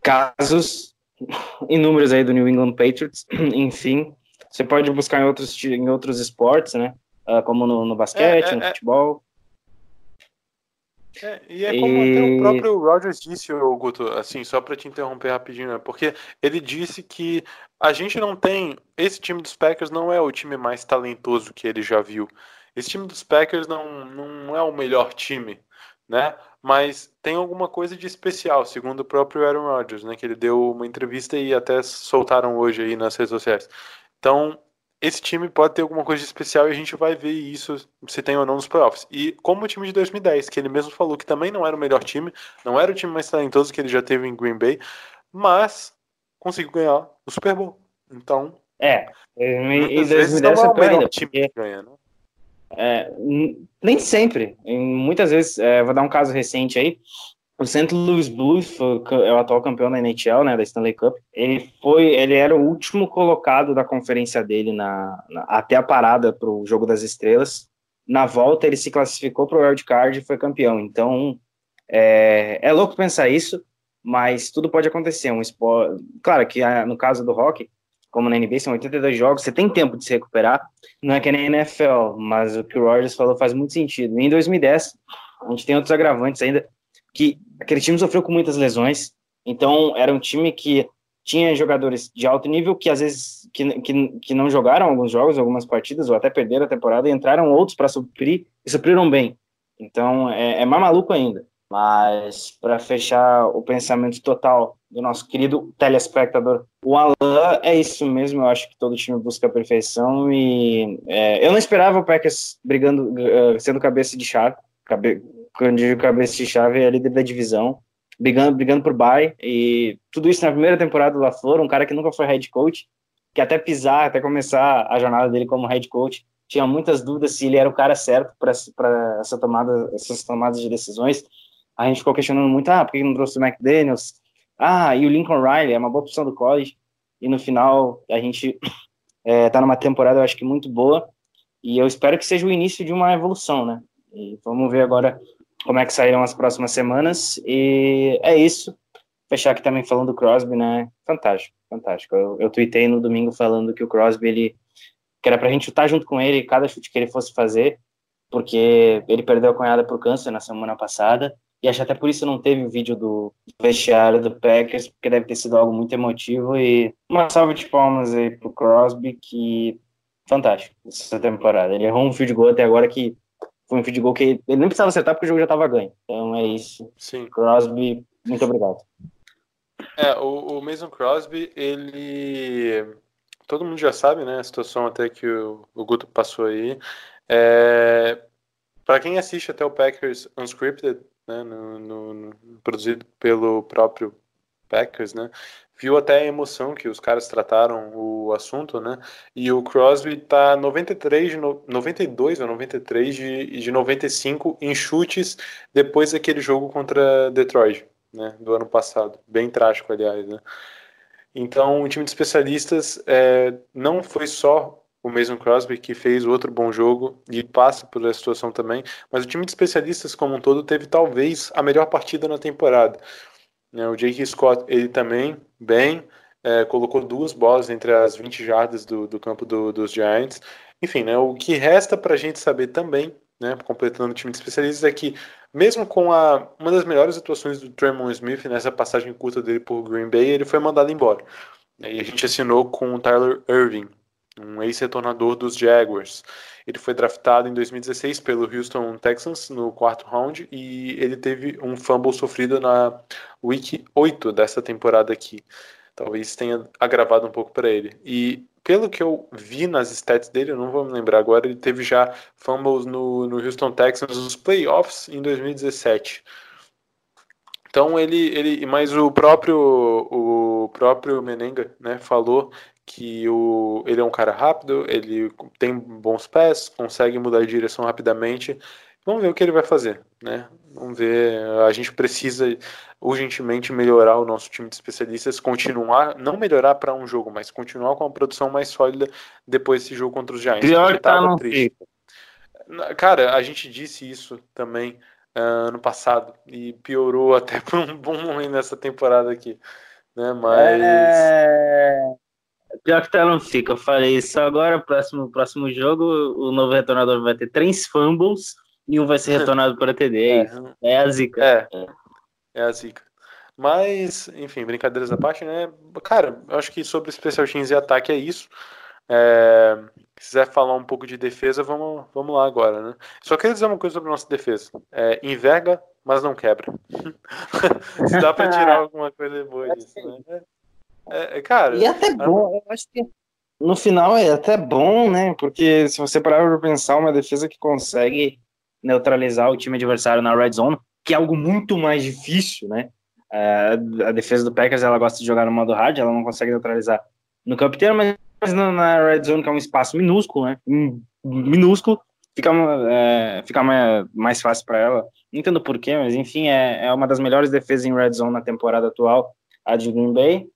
Casos inúmeros aí do New England Patriots, enfim, você pode buscar em outros, em outros esportes, né? Uh, como no, no basquete, é, é, no é. futebol. É, e é como e... até o próprio Rogers disse, Guto, assim, só para te interromper rapidinho, né? porque ele disse que a gente não tem. Esse time dos Packers não é o time mais talentoso que ele já viu. Esse time dos Packers não, não é o melhor time, né? Mas tem alguma coisa de especial, segundo o próprio Aaron Rodgers, né? Que ele deu uma entrevista e até soltaram hoje aí nas redes sociais. Então, esse time pode ter alguma coisa de especial e a gente vai ver isso se tem ou não nos playoffs. E como o time de 2010, que ele mesmo falou que também não era o melhor time, não era o time mais talentoso que ele já teve em Green Bay, mas conseguiu ganhar o Super Bowl. Então. É, e, e 2010 não é o melhor time que ganha, né? É, nem sempre. Muitas vezes, é, vou dar um caso recente aí. O St. Louis Blues é o atual campeão da NHL, né, da Stanley Cup. Ele foi, ele era o último colocado da conferência dele na, na até a parada para o jogo das estrelas. Na volta ele se classificou para o wild card e foi campeão. Então é, é louco pensar isso, mas tudo pode acontecer. Um esporte, claro que no caso do hockey como na NBA, são 82 jogos, você tem tempo de se recuperar. Não é que nem NFL, mas o que o Rogers falou faz muito sentido. E em 2010, a gente tem outros agravantes ainda, que aquele time sofreu com muitas lesões, então era um time que tinha jogadores de alto nível que às vezes que, que, que não jogaram alguns jogos, algumas partidas, ou até perderam a temporada, e entraram outros para suprir, e supriram bem. Então é, é mais maluco ainda. Mas para fechar o pensamento total do nosso querido telespectador, o Alan é isso mesmo. Eu acho que todo time busca a perfeição e é, eu não esperava o Packers brigando, uh, sendo cabeça de chave. Quando digo cabeça de chave, é líder da divisão, brigando, brigando por bye e tudo isso na primeira temporada do LaFleur, um cara que nunca foi head coach, que até pisar, até começar a jornada dele como head coach, tinha muitas dúvidas se ele era o cara certo para essa tomada, essas tomadas de decisões a gente ficou questionando muito, ah, por que não trouxe o McDaniels? Ah, e o Lincoln Riley, é uma boa opção do college. E no final, a gente é, tá numa temporada, eu acho que muito boa. E eu espero que seja o início de uma evolução, né? E vamos ver agora como é que sairão as próximas semanas. E é isso. Fechar aqui também falando do Crosby, né? Fantástico, fantástico. Eu, eu tuitei no domingo falando que o Crosby, ele que era pra gente chutar junto com ele cada chute que ele fosse fazer, porque ele perdeu a cunhada por câncer na semana passada e acho até por isso não teve o vídeo do vestiário do Packers, porque deve ter sido algo muito emotivo. E uma salva de palmas aí pro Crosby, que fantástico essa temporada. Ele errou um field goal até agora que foi um field goal que ele nem precisava acertar porque o jogo já estava ganho. Então é isso. Sim. Crosby, muito obrigado. É, o, o Mason Crosby, ele. Todo mundo já sabe, né? A situação até que o, o Guto passou aí. É... Para quem assiste até o Packers Unscripted, né, no, no, no, produzido pelo próprio Packers, né, viu até a emoção que os caras trataram o assunto, né, e o Crosby tá 93 de no, 92 ou 93 de, de 95 em chutes depois daquele jogo contra Detroit, né, do ano passado, bem trágico, aliás, né. Então, o time de especialistas é, não foi só o mesmo Crosby, que fez outro bom jogo e passa por essa situação também. Mas o time de especialistas como um todo teve talvez a melhor partida na temporada. Né, o Jake Scott, ele também, bem, é, colocou duas bolas entre as 20 jardas do, do campo do, dos Giants. Enfim, né, o que resta para a gente saber também, né, completando o time de especialistas, é que mesmo com a, uma das melhores atuações do Tremon Smith nessa passagem curta dele por Green Bay, ele foi mandado embora. E a gente assinou com o Tyler Irving, um ex-retornador dos Jaguars. Ele foi draftado em 2016 pelo Houston Texans no quarto round e ele teve um fumble sofrido na week 8 dessa temporada aqui. Talvez tenha agravado um pouco para ele. E pelo que eu vi nas stats dele, eu não vou me lembrar agora, ele teve já fumbles no, no Houston Texans nos playoffs em 2017. Então ele, ele, mas o próprio o próprio Menenga, né, falou que o, ele é um cara rápido, ele tem bons pés, consegue mudar de direção rapidamente. Vamos ver o que ele vai fazer, né? Vamos ver. A gente precisa urgentemente melhorar o nosso time de especialistas, continuar, não melhorar para um jogo, mas continuar com a produção mais sólida depois desse jogo contra os Giants. Pior tá no triste. Cara, a gente disse isso também uh, ano passado e piorou até por um bom momento nessa temporada aqui, né? Mas é... Pior que tá não fica. Eu falei isso agora, próximo, próximo jogo, o novo retornador vai ter três fumbles e um vai ser retornado para TD. É, é a zica. É, é a zica. Mas, enfim, brincadeiras à parte, né? Cara, eu acho que sobre especial teams e ataque é isso. É, se quiser falar um pouco de defesa, vamos, vamos lá agora, né? Só queria dizer uma coisa sobre a nossa defesa. É, enverga, mas não quebra. se dá para tirar alguma coisa boa disso, né? É, é, cara. E é até bom, eu acho que no final é até bom, né? Porque se você parar para pensar, uma defesa que consegue neutralizar o time adversário na red zone, que é algo muito mais difícil, né? É, a defesa do Packers ela gosta de jogar no modo hard, ela não consegue neutralizar no campo inteiro, mas na red zone, que é um espaço minúsculo, né? Minúsculo, fica, é, fica mais, mais fácil para ela. Não entendo porquê, mas enfim, é, é uma das melhores defesas em red zone na temporada atual, a de Green Bay.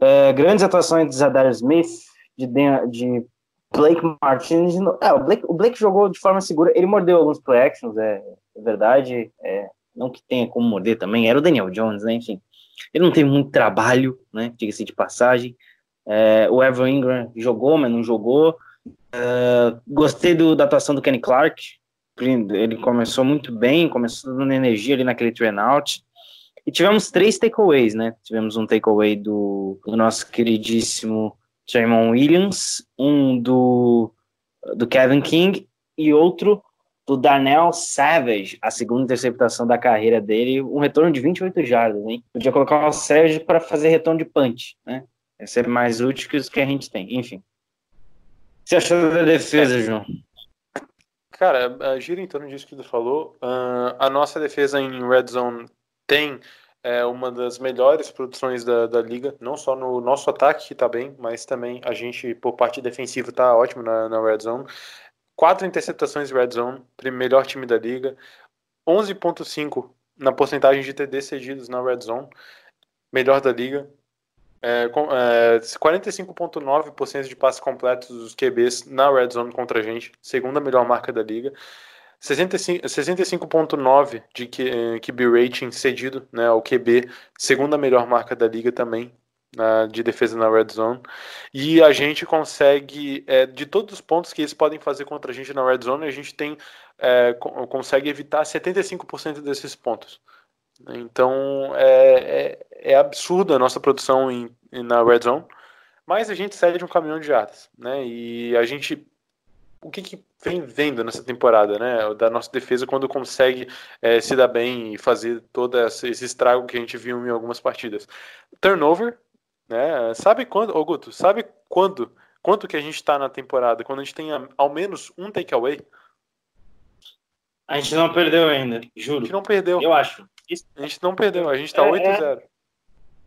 É, grandes atuações de Zadar Smith, de, de Blake Martinez. É, o, Blake, o Blake jogou de forma segura, ele mordeu alguns play actions, é, é verdade. É, não que tenha como morder também, era o Daniel Jones, né? Enfim, ele não tem muito trabalho, né? Diga-se de passagem. É, o Evan Ingram jogou, mas não jogou. É, gostei do, da atuação do Kenny Clark. Ele começou muito bem, começou dando energia ali naquele train out. E tivemos três takeaways, né? Tivemos um takeaway do, do nosso queridíssimo Jamon Williams, um do, do Kevin King e outro do Darnell Savage, a segunda interceptação da carreira dele, um retorno de 28 jardas, hein? Podia colocar o Savage para fazer retorno de punch, né? Ia ser mais útil que os que a gente tem, enfim. O que você achou da defesa, João? Cara, gira em torno disso que tu falou. Uh, a nossa defesa em Red Zone tem é, uma das melhores produções da, da liga, não só no nosso ataque, que tá bem, mas também a gente, por parte defensiva, tá ótimo na, na Red Zone. Quatro interceptações Red Zone, melhor time da liga. 11.5 na porcentagem de TD cedidos na Red Zone, melhor da liga. É, é, 45,9% de passes completos dos QBs na Red Zone contra a gente, segunda melhor marca da liga. 65,9% 65 de QB eh, rating cedido né, ao QB, segunda melhor marca da liga também, na, de defesa na red zone. E a gente consegue, é, de todos os pontos que eles podem fazer contra a gente na red zone, a gente tem é, consegue evitar 75% desses pontos. Então é, é, é absurda a nossa produção em, na red zone, mas a gente cede um caminhão de jardas, né? E a gente o que, que, vem vendo nessa temporada, né? Da nossa defesa quando consegue é, se dar bem e fazer todo esse estrago que a gente viu em algumas partidas. Turnover, né? Sabe quando, ô Guto, sabe quando, quanto que a gente está na temporada? Quando a gente tem ao menos um takeaway? A gente não perdeu ainda, juro. A gente não perdeu. Eu acho. A gente não perdeu, a gente tá é, 8-0.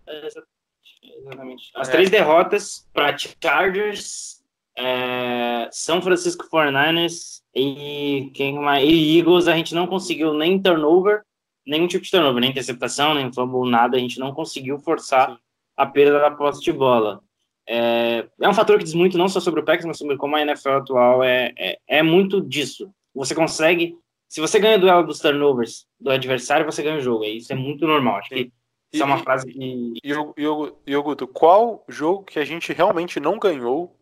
É, exatamente. As é. três derrotas para Chargers, é, São Francisco 49ers e, quem mais? e Eagles, a gente não conseguiu nem turnover, nenhum tipo de turnover, nem interceptação, nem fumble, nada. A gente não conseguiu forçar Sim a perda da posse de bola. É, é um fator que diz muito não só sobre o Packers, mas sobre como a NFL atual é, é, é muito disso. Você consegue, se você ganha o duelo dos turnovers do adversário, você ganha o jogo. E isso é muito normal. Acho que isso é uma frase que. E, Guto, qual jogo que a gente realmente não ganhou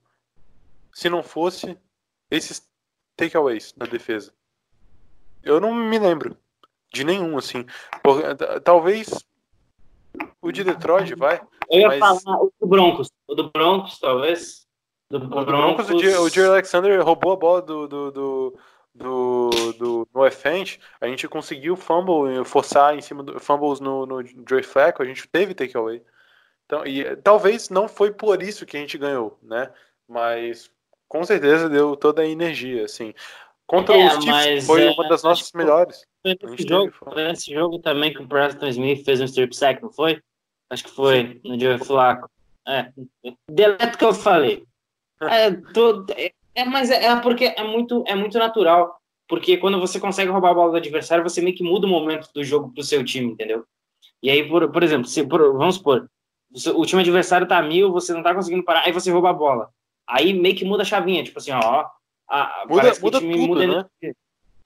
se não fosse esses takeaways na defesa? Eu não me lembro de nenhum, assim. Por, talvez o de Detroit, vai. Eu ia mas... falar o do Broncos. O do Broncos, talvez. Do, do Broncos, Broncos, o Jerry Alexander roubou a bola do, do, do, do, do no. A gente conseguiu fumble, forçar em cima do fumbles no, no Joey Flacco. A gente teve takeaway. Então, e talvez não foi por isso que a gente ganhou, né? Mas com certeza deu toda a energia, assim. Contra é, os Chiefs foi é, uma das nossas melhores. Nesse jogo, nesse jogo também que o Preston Smith fez um strip sack, não foi? Acho que foi, no dia Flaco. É, deleta o que eu falei. É, tô, é, é, mas é, é, porque é muito, é muito natural. Porque quando você consegue roubar a bola do adversário, você meio que muda o momento do jogo pro seu time, entendeu? E aí, por, por exemplo, se, por, vamos supor, o time adversário tá mil, você não tá conseguindo parar, aí você rouba a bola. Aí meio que muda a chavinha, tipo assim, ó. A, muda muda tudo, muda né?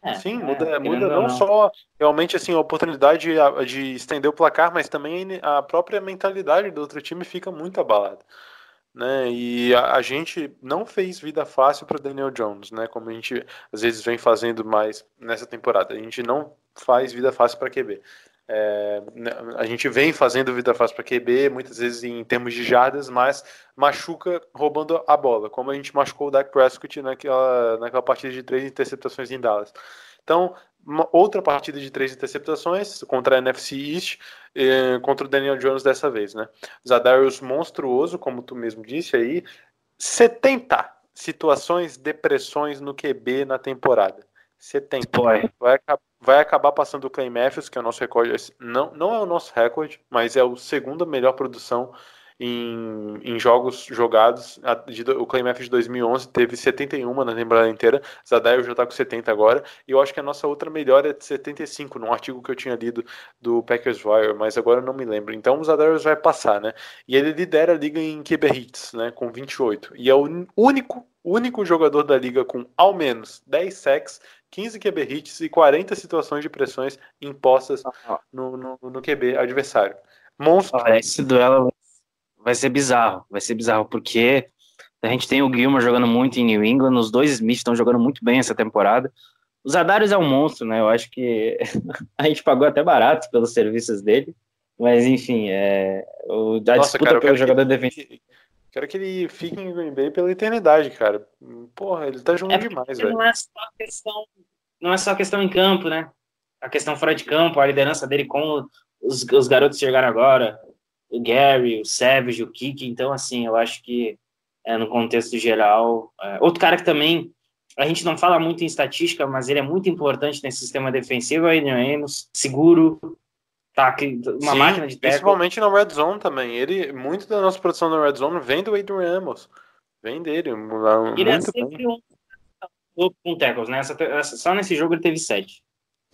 É, Sim, é, muda, muda não, não, só realmente assim, a oportunidade de, de, estender o placar, mas também a própria mentalidade do outro time fica muito abalada. Né? E a, a gente não fez vida fácil para Daniel Jones, né? Como a gente às vezes vem fazendo mais nessa temporada. A gente não faz vida fácil para QB. É, né, a gente vem fazendo vida fácil para QB, muitas vezes em termos de jardas, mas machuca roubando a bola, como a gente machucou o Dak Prescott naquela, naquela partida de três interceptações em Dallas. Então, outra partida de três interceptações contra a NFC East, eh, contra o Daniel Jones dessa vez, né? Zadarius monstruoso, como tu mesmo disse aí, 70 situações, depressões no QB na temporada. 70. Vai, vai acabar passando o Clay Matthews, que é o nosso recorde. Não, não é o nosso recorde, mas é o segunda melhor produção em, em jogos jogados. A, de, o Clay Matthews de 2011 teve 71 na temporada inteira. Zadair já está com 70 agora. E eu acho que a nossa outra melhor é de 75, num artigo que eu tinha lido do Packers Wire, mas agora eu não me lembro. Então o Zadarius vai passar, né? E ele lidera a liga em QB hits, né? Com 28. E é o único, único jogador da liga com ao menos 10 sacks 15 QB hits e 40 situações de pressões impostas no, no, no QB adversário. Monstro. Olha, esse duelo vai ser bizarro, vai ser bizarro, porque a gente tem o Gilmore jogando muito em New England, os dois Smith estão jogando muito bem essa temporada. O Zadarius é um monstro, né? Eu acho que a gente pagou até barato pelos serviços dele, mas enfim, é, o, a Nossa, disputa cara, pelo jogador defensivo. Quero que ele fique em Green Bay pela eternidade, cara. Porra, ele tá jogando é demais, velho. Não é só questão, não é só questão em campo, né? A questão fora de campo, a liderança dele com os, os garotos que chegaram agora, o Gary, o Savage, o Kiki. Então, assim, eu acho que é, no contexto geral. É, outro cara que também a gente não fala muito em estatística, mas ele é muito importante nesse sistema defensivo, é o Amos, seguro, tá, uma Sim, máquina de tackle. Principalmente na red zone também. Ele, muito da nossa produção na red zone vem do Adrian Amos. Vem dele. Ele é sempre um com tackles, né? Só nesse jogo ele teve sete.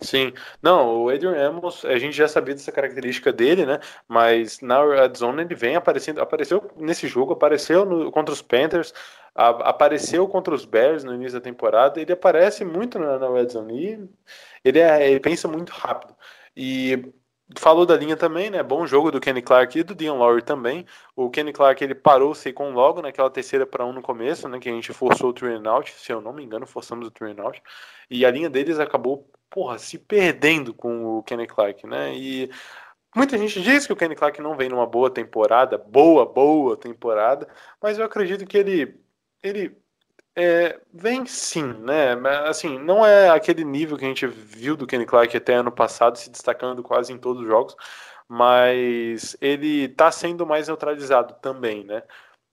Sim, não, o Adrian Amos, a gente já sabia dessa característica dele, né? Mas na Red Zone ele vem aparecendo, apareceu nesse jogo, apareceu no, contra os Panthers, a, apareceu contra os Bears no início da temporada, ele aparece muito na, na Red Zone e ele, é, ele pensa muito rápido. E falou da linha também, né? Bom jogo do Kenny Clark e do Dion Lowry também. O Kenny Clark ele parou o com logo naquela terceira para um no começo, né? Que a gente forçou o three out, se eu não me engano, forçamos o three out. E a linha deles acabou, porra, se perdendo com o Kenny Clark, né? E muita gente diz que o Kenny Clark não vem numa boa temporada, boa, boa temporada, mas eu acredito que ele ele é, vem sim, né? Assim, não é aquele nível que a gente viu do Kenny Clark até ano passado, se destacando quase em todos os jogos, mas ele tá sendo mais neutralizado também, né?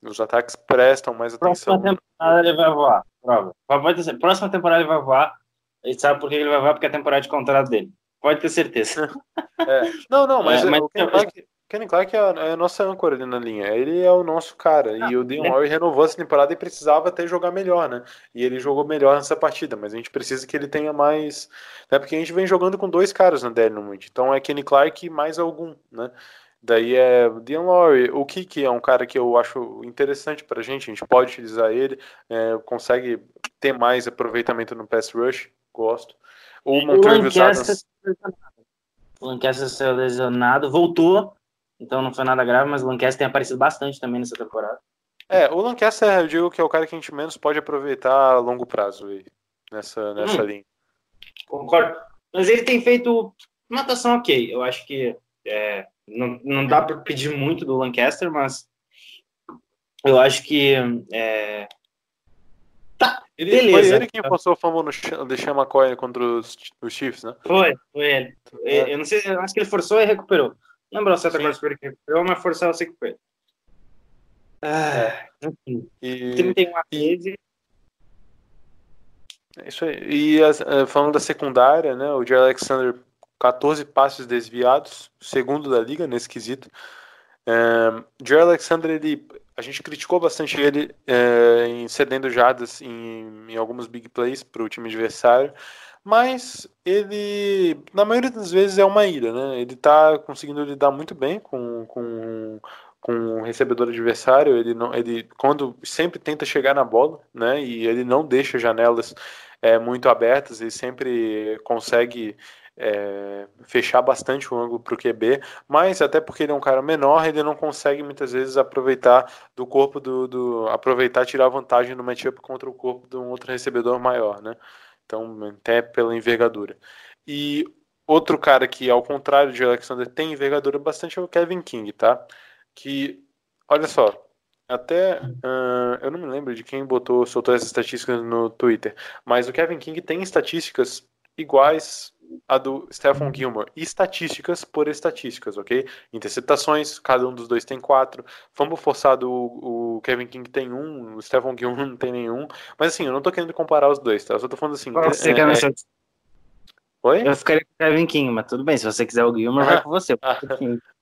Os ataques prestam mais atenção. Próxima temporada ele vai voar, prova. Pode ter, próxima temporada ele vai voar. A gente sabe por que ele vai voar, porque é a temporada de contrato dele. Pode ter certeza. É. Não, não, mas, É, mas- o Kenny Clark, Kenny Clark é, a, é a nossa âncora ali na linha. Ele é o nosso cara. e o Dean é. Lowry renovou essa temporada e precisava até jogar melhor, né? E ele jogou melhor nessa partida, mas a gente precisa que ele tenha mais. Né? Porque a gente vem jogando com dois caras na Dynamite. Então é Kenny Clark mais algum, né? Daí é o Dean Lowry, o Kiki é um cara que eu acho interessante pra gente, a gente pode utilizar ele, é, consegue ter mais aproveitamento no pass rush, gosto. O Lancaster, Adams, o Lancaster saiu lesionado, voltou, então não foi nada grave, mas o Lancaster tem aparecido bastante também nessa temporada. É, o Lancaster, eu digo que é o cara que a gente menos pode aproveitar a longo prazo aí, nessa, nessa Hum. linha. Concordo. Mas ele tem feito uma atuação ok. Eu acho que é, não, não dá para pedir muito do Lancaster, mas eu acho que é, tá, Ele, Beleza. Foi ele quem passou o fumble no Ch- Deshaun McCoy contra os, os Chiefs, né? foi, foi ele. Eu, eu não sei, eu acho que ele forçou e recuperou. Não Sim. agora mas forçou eu sei que foi. ele. Ah, enfim, E, 31 a 13. é isso aí. E as- eh, falando da secundária, né? O Jerry Alexander, 14 passes desviados, segundo da liga nesse quesito. É, Jerry Alexander, ele, a gente criticou bastante ele é, em cedendo jardas em, em alguns big plays para o time adversário, mas ele, na maioria das vezes, é uma ilha, né? Ele tá conseguindo lidar muito bem com, com, com o recebedor adversário, ele, não, ele quando sempre tenta chegar na bola, né? E ele não deixa janelas é, muito abertas, ele sempre consegue é, fechar bastante o ângulo para o QB, mas até porque ele é um cara menor, ele não consegue muitas vezes aproveitar do corpo do, do aproveitar tirar vantagem no matchup contra o corpo de um outro recebedor maior, né? Então, até pela envergadura. E outro cara que, ao contrário de Alexander, tem envergadura bastante é o Kevin King, tá? Que, olha só, até ah, eu não me lembro de quem botou, soltou essas estatísticas no Twitter, mas o Kevin King tem estatísticas iguais a do Stephon Gilmore. E estatísticas por estatísticas, ok? Interceptações, cada um dos dois tem quatro. Fumble forçado, o, o Kevin King tem um, o Stephon Gilmore não tem nenhum. Mas assim, eu não tô querendo comparar os dois, tá? Eu só tô falando assim. Você é- quer é- nessa- Oi? Eu ficaria com o Kevin King, mas tudo bem. Se você quiser o Gilmore, vai com você. Ah.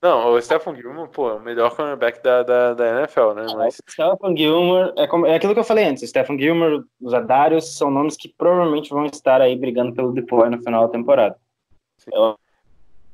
Não, o Stephon Gilmore, pô, é o melhor cornerback da, da, da NFL, né? Mas O Stephen Gilmore, é, como- é aquilo que eu falei antes, Stephen Gilmore, os Adarius são nomes que provavelmente vão estar aí brigando pelo deploy no final da temporada. Sim. Eu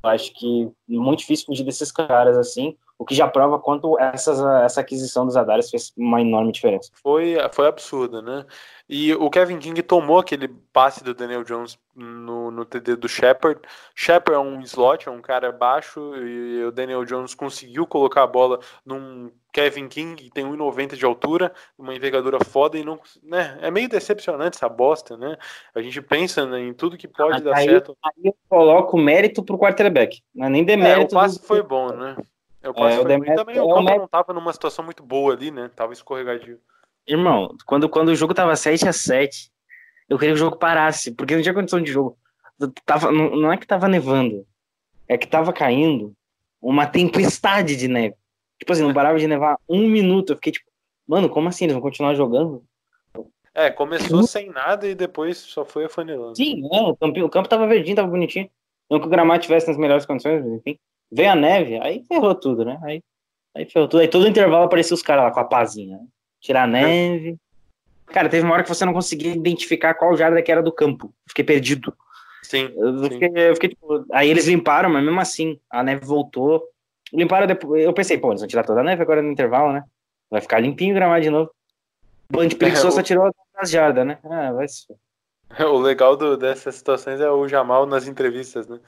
acho que é muito difícil fugir desses caras assim, o que já prova quanto essas, essa aquisição dos Adarius fez uma enorme diferença. foi, foi absurda, né? E o Kevin King tomou aquele passe do Daniel Jones no, no TD do Shepard. Shepard é um slot, é um cara baixo, e o Daniel Jones conseguiu colocar a bola num Kevin King que tem 1,90 de altura, uma envergadura foda e não. Né? É meio decepcionante essa bosta, né? A gente pensa né, em tudo que pode dar certo. aí eu coloco mérito pro quarterback, não é nem É, o demérito. passe do- foi bom, né? É, o É, o. E também o campo não tava numa situação muito boa ali, né? Tava escorregadio. Irmão, quando, quando o jogo tava 7 a 7 Eu queria que o jogo parasse, porque não tinha condição de jogo. Tava, não, não é que tava nevando, é que tava caindo uma tempestade de neve. Tipo assim, não parava de nevar um minuto. Eu fiquei tipo, mano, como assim? Eles vão continuar jogando? É, começou sem nada e depois só foi afunilando. Sim, é, o, campo, o campo tava verdinho, tava bonitinho. Não que o gramado tivesse nas melhores condições, enfim. Veio a neve, aí ferrou tudo, né? Aí, aí ferrou tudo. Aí todo intervalo aparecia os caras lá com a pazinha. Né? Tirar a neve. Cara, teve uma hora que você não conseguia identificar qual jarda que era do campo. Fiquei perdido. Sim. Eu sim. fiquei, eu fiquei tipo, aí eles limparam, mas mesmo assim, a neve voltou. Limparam depois. Eu pensei, pô, eles vão tirar toda a neve agora no intervalo, né? Vai ficar limpinho o gramado de novo. O de preguiçoso É, o- tirou as jardas, né? Ah, vai se. O legal do- dessas situações é o Jamal nas entrevistas, né?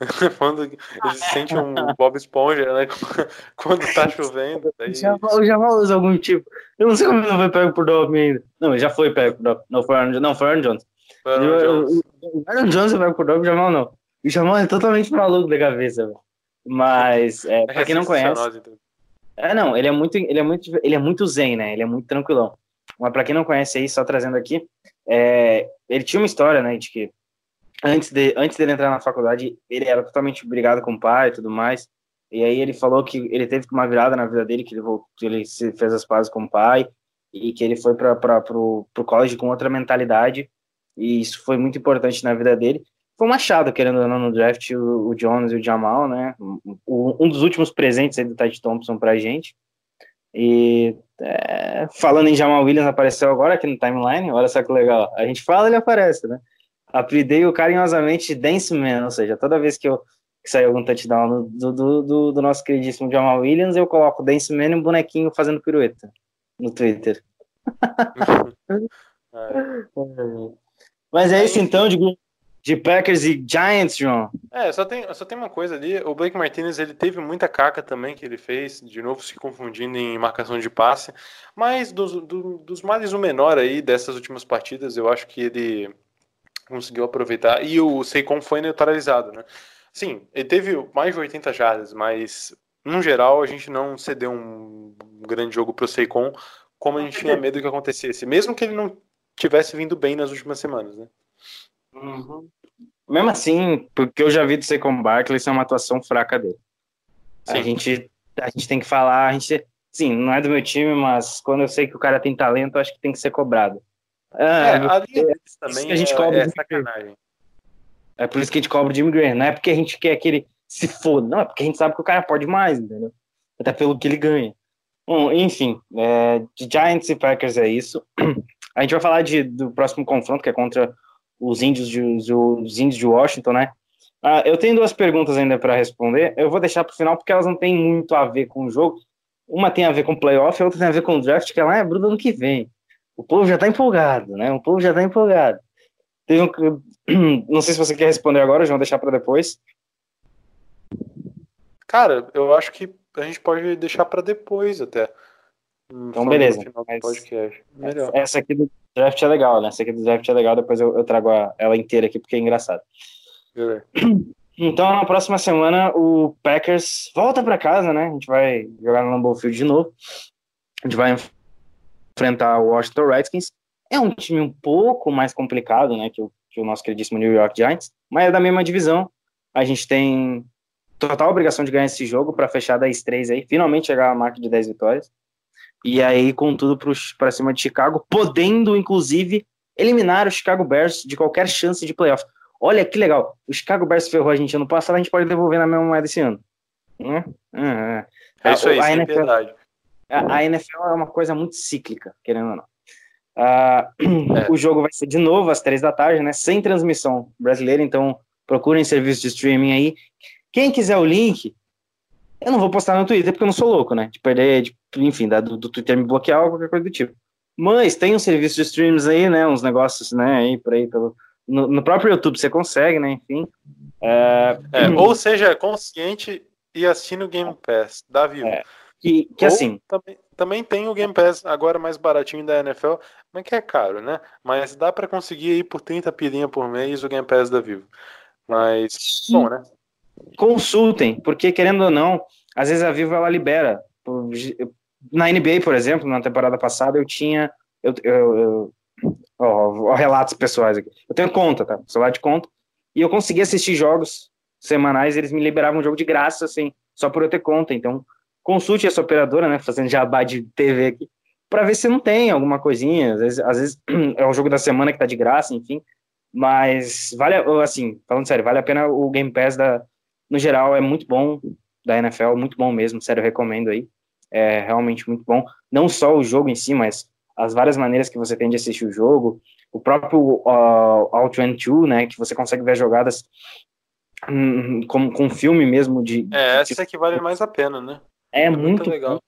Quando ele se sente um Bob Esponja, né? Quando tá chovendo. Daí... O Jamal, usa algum tipo. Eu não sei como ele não foi pego por Doping ainda. Não, ele já foi pego por Doping. Não, foi Aaron, não, foi Aaron Jones. Aaron O- Jones. o- Aaron Jones foi pego por Doping, o Jamal não. O Jamal é totalmente maluco da cabeça, velho. Mas, é, pra quem não conhece. entrevistas. É, não, ele é muito, ele é muito, ele é muito zen, né? Ele é muito tranquilão. Mas pra quem não conhece aí, só trazendo aqui, é, ele tinha uma história, né, de que antes de antes dele entrar na faculdade, ele era totalmente brigado com o pai e tudo mais. E aí ele falou que ele teve uma virada na vida dele, que ele voltou, que ele se fez as pazes com o pai e que ele foi para pro, pro college com outra mentalidade. E isso foi muito importante na vida dele. Foi um machado, querendo ou não, no draft, o, o Jones e o Jamal, né? O- um dos últimos presentes aí do Ted Thompson pra gente. E é, falando em Jamal Williams, apareceu agora aqui no timeline. Olha só que legal. A gente fala, ele aparece, né? Apelidei-o carinhosamente de Dance Man, ou seja, toda vez que eu que sair algum touchdown do, do, do, do nosso queridíssimo Jamal Williams, eu coloco Dance Man e um bonequinho fazendo pirueta no Twitter. É. Mas é isso então de, de Packers e Giants, João. É, só tem, só tem uma coisa ali. O Blake Martinez ele teve muita caca também que ele fez, de novo se confundindo em marcação de passe. Mas dos, do- dos males o menor aí dessas últimas partidas, eu acho que ele conseguiu aproveitar. E o Seikon foi neutralizado, né? Sim, ele teve mais de 80 jardas, mas no geral a gente não cedeu um grande jogo pro Seikon, como a gente tinha medo que acontecesse, mesmo que ele não tivesse vindo bem nas últimas semanas, né? Mesmo assim, porque eu já vi do Saquon Barkley, isso é uma atuação fraca dele. A gente, a gente tem que falar, a gente, sim, não é do meu time, mas quando eu sei que o cara tem talento, eu acho que tem que ser cobrado. É, Ah, a linha deles também isso que a gente é, cobra é de- sacanagem. É por isso que a gente cobra o Jimmy Graham. Não é porque a gente quer que ele se foda. Não, é porque a gente sabe que o cara pode mais, entendeu? Até pelo que ele ganha. Bom, enfim, é, de Giants e Packers é isso. A gente vai falar de, do próximo confronto, que é contra os índios de, os, os índios de Washington, né? Ah, eu tenho duas perguntas ainda para responder. Eu vou deixar para o final porque elas não têm muito a ver com o jogo. Uma tem a ver com playoff, a outra tem a ver com o draft, que ela é Bruno ano que vem. O povo já tá empolgado, né? O povo já tá empolgado. Teve um, não sei se você quer responder agora, João, deixar para depois. Cara, eu acho que a gente pode deixar pra depois até. Então, beleza. Mas-. Essa aqui do draft é legal, né? Essa aqui do draft é legal, depois eu, eu trago a- ela inteira aqui porque é engraçado. Então, na próxima semana, o Packers volta para casa, né? A gente vai jogar no Lambeau Field de novo. A gente vai enfrentar o Washington Redskins. É um time um pouco mais complicado, né? Que o, que o nosso queridíssimo New York Giants, mas é da mesma divisão. A gente tem total obrigação de ganhar esse jogo para fechar 10-3 aí, finalmente chegar à marca de 10 vitórias. E aí, com tudo para cima de Chicago, podendo, inclusive, eliminar o Chicago Bears de qualquer chance de playoff. Olha que legal. O Chicago Bears ferrou a gente ano passado, a gente pode devolver na mesma moeda esse ano. Né? É, É isso aí, a, NFL, piedade. A, a NFL é uma coisa muito cíclica, querendo ou não. Ah, É. O jogo vai ser de novo às três da tarde, né? Sem transmissão brasileira, então procurem serviço de streaming aí. Quem quiser o link, eu não vou postar no Twitter porque eu não sou louco, né? De perder, de, enfim, da- do, do Twitter me bloquear ou qualquer coisa do tipo. Mas tem um serviço de streams aí, né? Uns negócios, né? Aí por aí pelo no, no próprio YouTube você consegue, né? Enfim. É, É, ou seja, consciente e assine o Game Pass da Vivo. É, que, que Ou assim, Também, também tem o Game Pass agora mais baratinho da NFL, mas que é caro, né? Mas dá pra conseguir aí por 30 pilinha por mês o Game Pass da Vivo. Mas, bom, né? consultem, porque querendo ou não, às vezes a Vivo ela libera. Na NBA, por exemplo, na temporada passada, eu tinha. Eu, eu- eu- Ó, ó, relatos pessoais aqui. Eu tenho conta, tá? Celular de conta. E eu consegui assistir jogos semanais, eles me liberavam um jogo de graça, assim, só por eu ter conta. Então, consulte essa operadora, né? Fazendo jabá de TV aqui, para ver se não tem alguma coisinha. Às vezes, às vezes é o jogo da semana que tá de graça, enfim. Mas vale, assim, falando sério, vale a pena o Game Pass da, no geral, é muito bom da NFL, muito bom mesmo, sério, recomendo aí. É realmente muito bom. Não só o jogo em si, mas as várias maneiras que você tem de assistir o jogo, o próprio uh, All 22, né, que você consegue ver jogadas hum, com, com filme mesmo de... É, essa de, é que vale mais a pena, né? É, é muito, muito legal.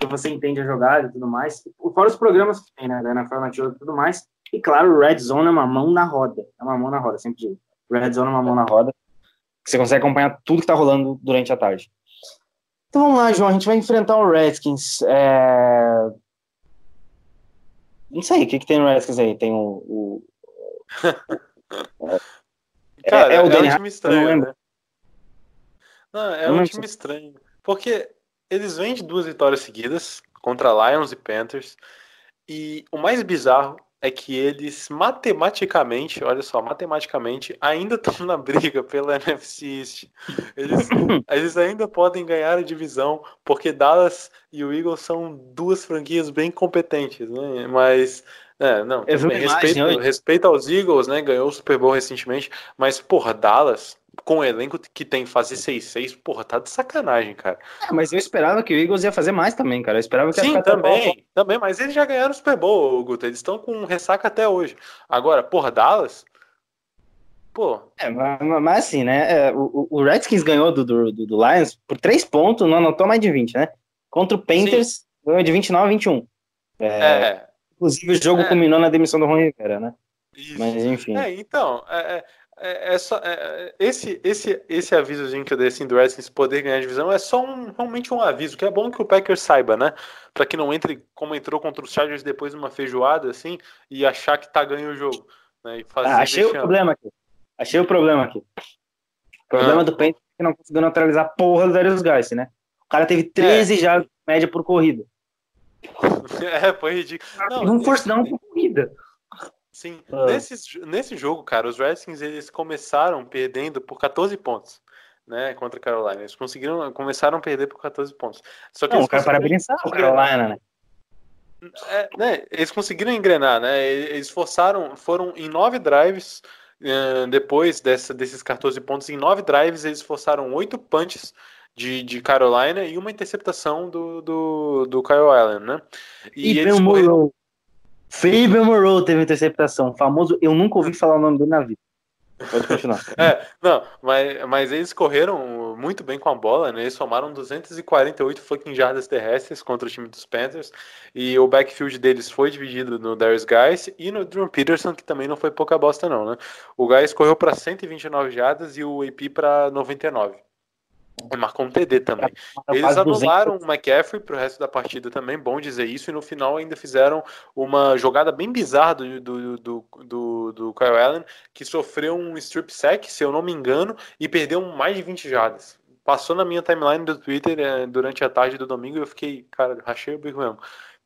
Que você entende a jogada e tudo mais. Fora os programas que tem, né, da NFL Nativa e tudo mais. E claro, o Red Zone é uma mão na roda. É uma mão na roda, sempre digo. Red Zone é uma mão na roda. Você consegue acompanhar tudo que tá rolando durante a tarde. Então vamos lá, João. A gente vai enfrentar o Redskins. É... Não sei, o que, que tem no Redskins aí? Tem o. o... Cara, é, é, o é um time estranho. Né? Não, é um time estranho. Porque eles vêm de duas vitórias seguidas contra Lions e Panthers. E o mais bizarro é que eles matematicamente, olha só, matematicamente ainda estão na briga pela NFC East. Eles, eles ainda podem ganhar a divisão, porque Dallas e o Eagles são duas franquias bem competentes, né? Mas é, não, bem, respeito, respeito aos Eagles, né? Ganhou o Super Bowl recentemente, mas porra, Dallas com o elenco que tem fazer 6-6, porra, tá de sacanagem, cara. É, mas eu esperava que o Eagles ia fazer mais também, cara. Eu esperava que Sim, também, também, mas eles já ganharam o Super Bowl, Guto. Eles estão com ressaca até hoje. Agora, porra, Dallas. Pô. É, mas, mas assim, né? É, o, o Redskins ganhou do, do, do, Lions por 3 pontos, não anotou mais de 20, né? Contra o Panthers, Sim. ganhou de 29 a 21. É, é. Inclusive, o jogo é. culminou na demissão do Ron Rivera, né? Isso. Mas enfim. É, então, é, é é, é só, é, é, esse, esse, esse avisozinho que eu dei assim, do Redskins poder ganhar a divisão é só um, realmente um aviso, que é bom que o Packers saiba, né? Para que não entre como entrou contra os Chargers depois de uma feijoada assim e achar que tá ganhando o jogo. Né? Ah, achei o problema aqui. Achei o problema aqui. O problema ah. do Panthers é que não conseguiu neutralizar a porra do Darius Guys, né? O cara teve 13 é. já média por corrida. É, foi ridículo. Não, não não por corrida. Sim, ah. nesse, nesse jogo, cara, os Redskins eles começaram perdendo por 14 pontos, né, contra a Carolina. Eles conseguiram, começaram a perder por 14 pontos. Só que Não, eles cara, parabenizar o Carolina, né? É, né? Eles conseguiram engrenar, né? Eles forçaram, foram em nove drives uh, depois dessa, desses 14 pontos, em nove drives eles forçaram oito punches de, de Carolina e uma interceptação do, do, do Kyle Allen, né? E, e eles correram... Fabian Moreau teve interceptação. Famoso, eu nunca ouvi falar o nome dele na vida. Pode continuar. é, não, mas, mas eles correram muito bem com a bola, né? Eles somaram 248 fucking jardas terrestres contra o time dos Panthers. E o backfield deles foi dividido no Darius Guys e no Drew Peterson, que também não foi pouca bosta, não, né? O Guys correu para 129 jardas e o AP para 99. E marcou um TD também. Eles anularam o McCaffrey pro resto da partida também, bom dizer isso, e no final ainda fizeram uma jogada bem bizarra do, do, do, do, do Kyle Allen, que sofreu um strip sack, se eu não me engano, e perdeu mais de 20 jardas. Passou na minha timeline do Twitter é, durante a tarde do domingo e eu fiquei, cara, rachei o bico mesmo.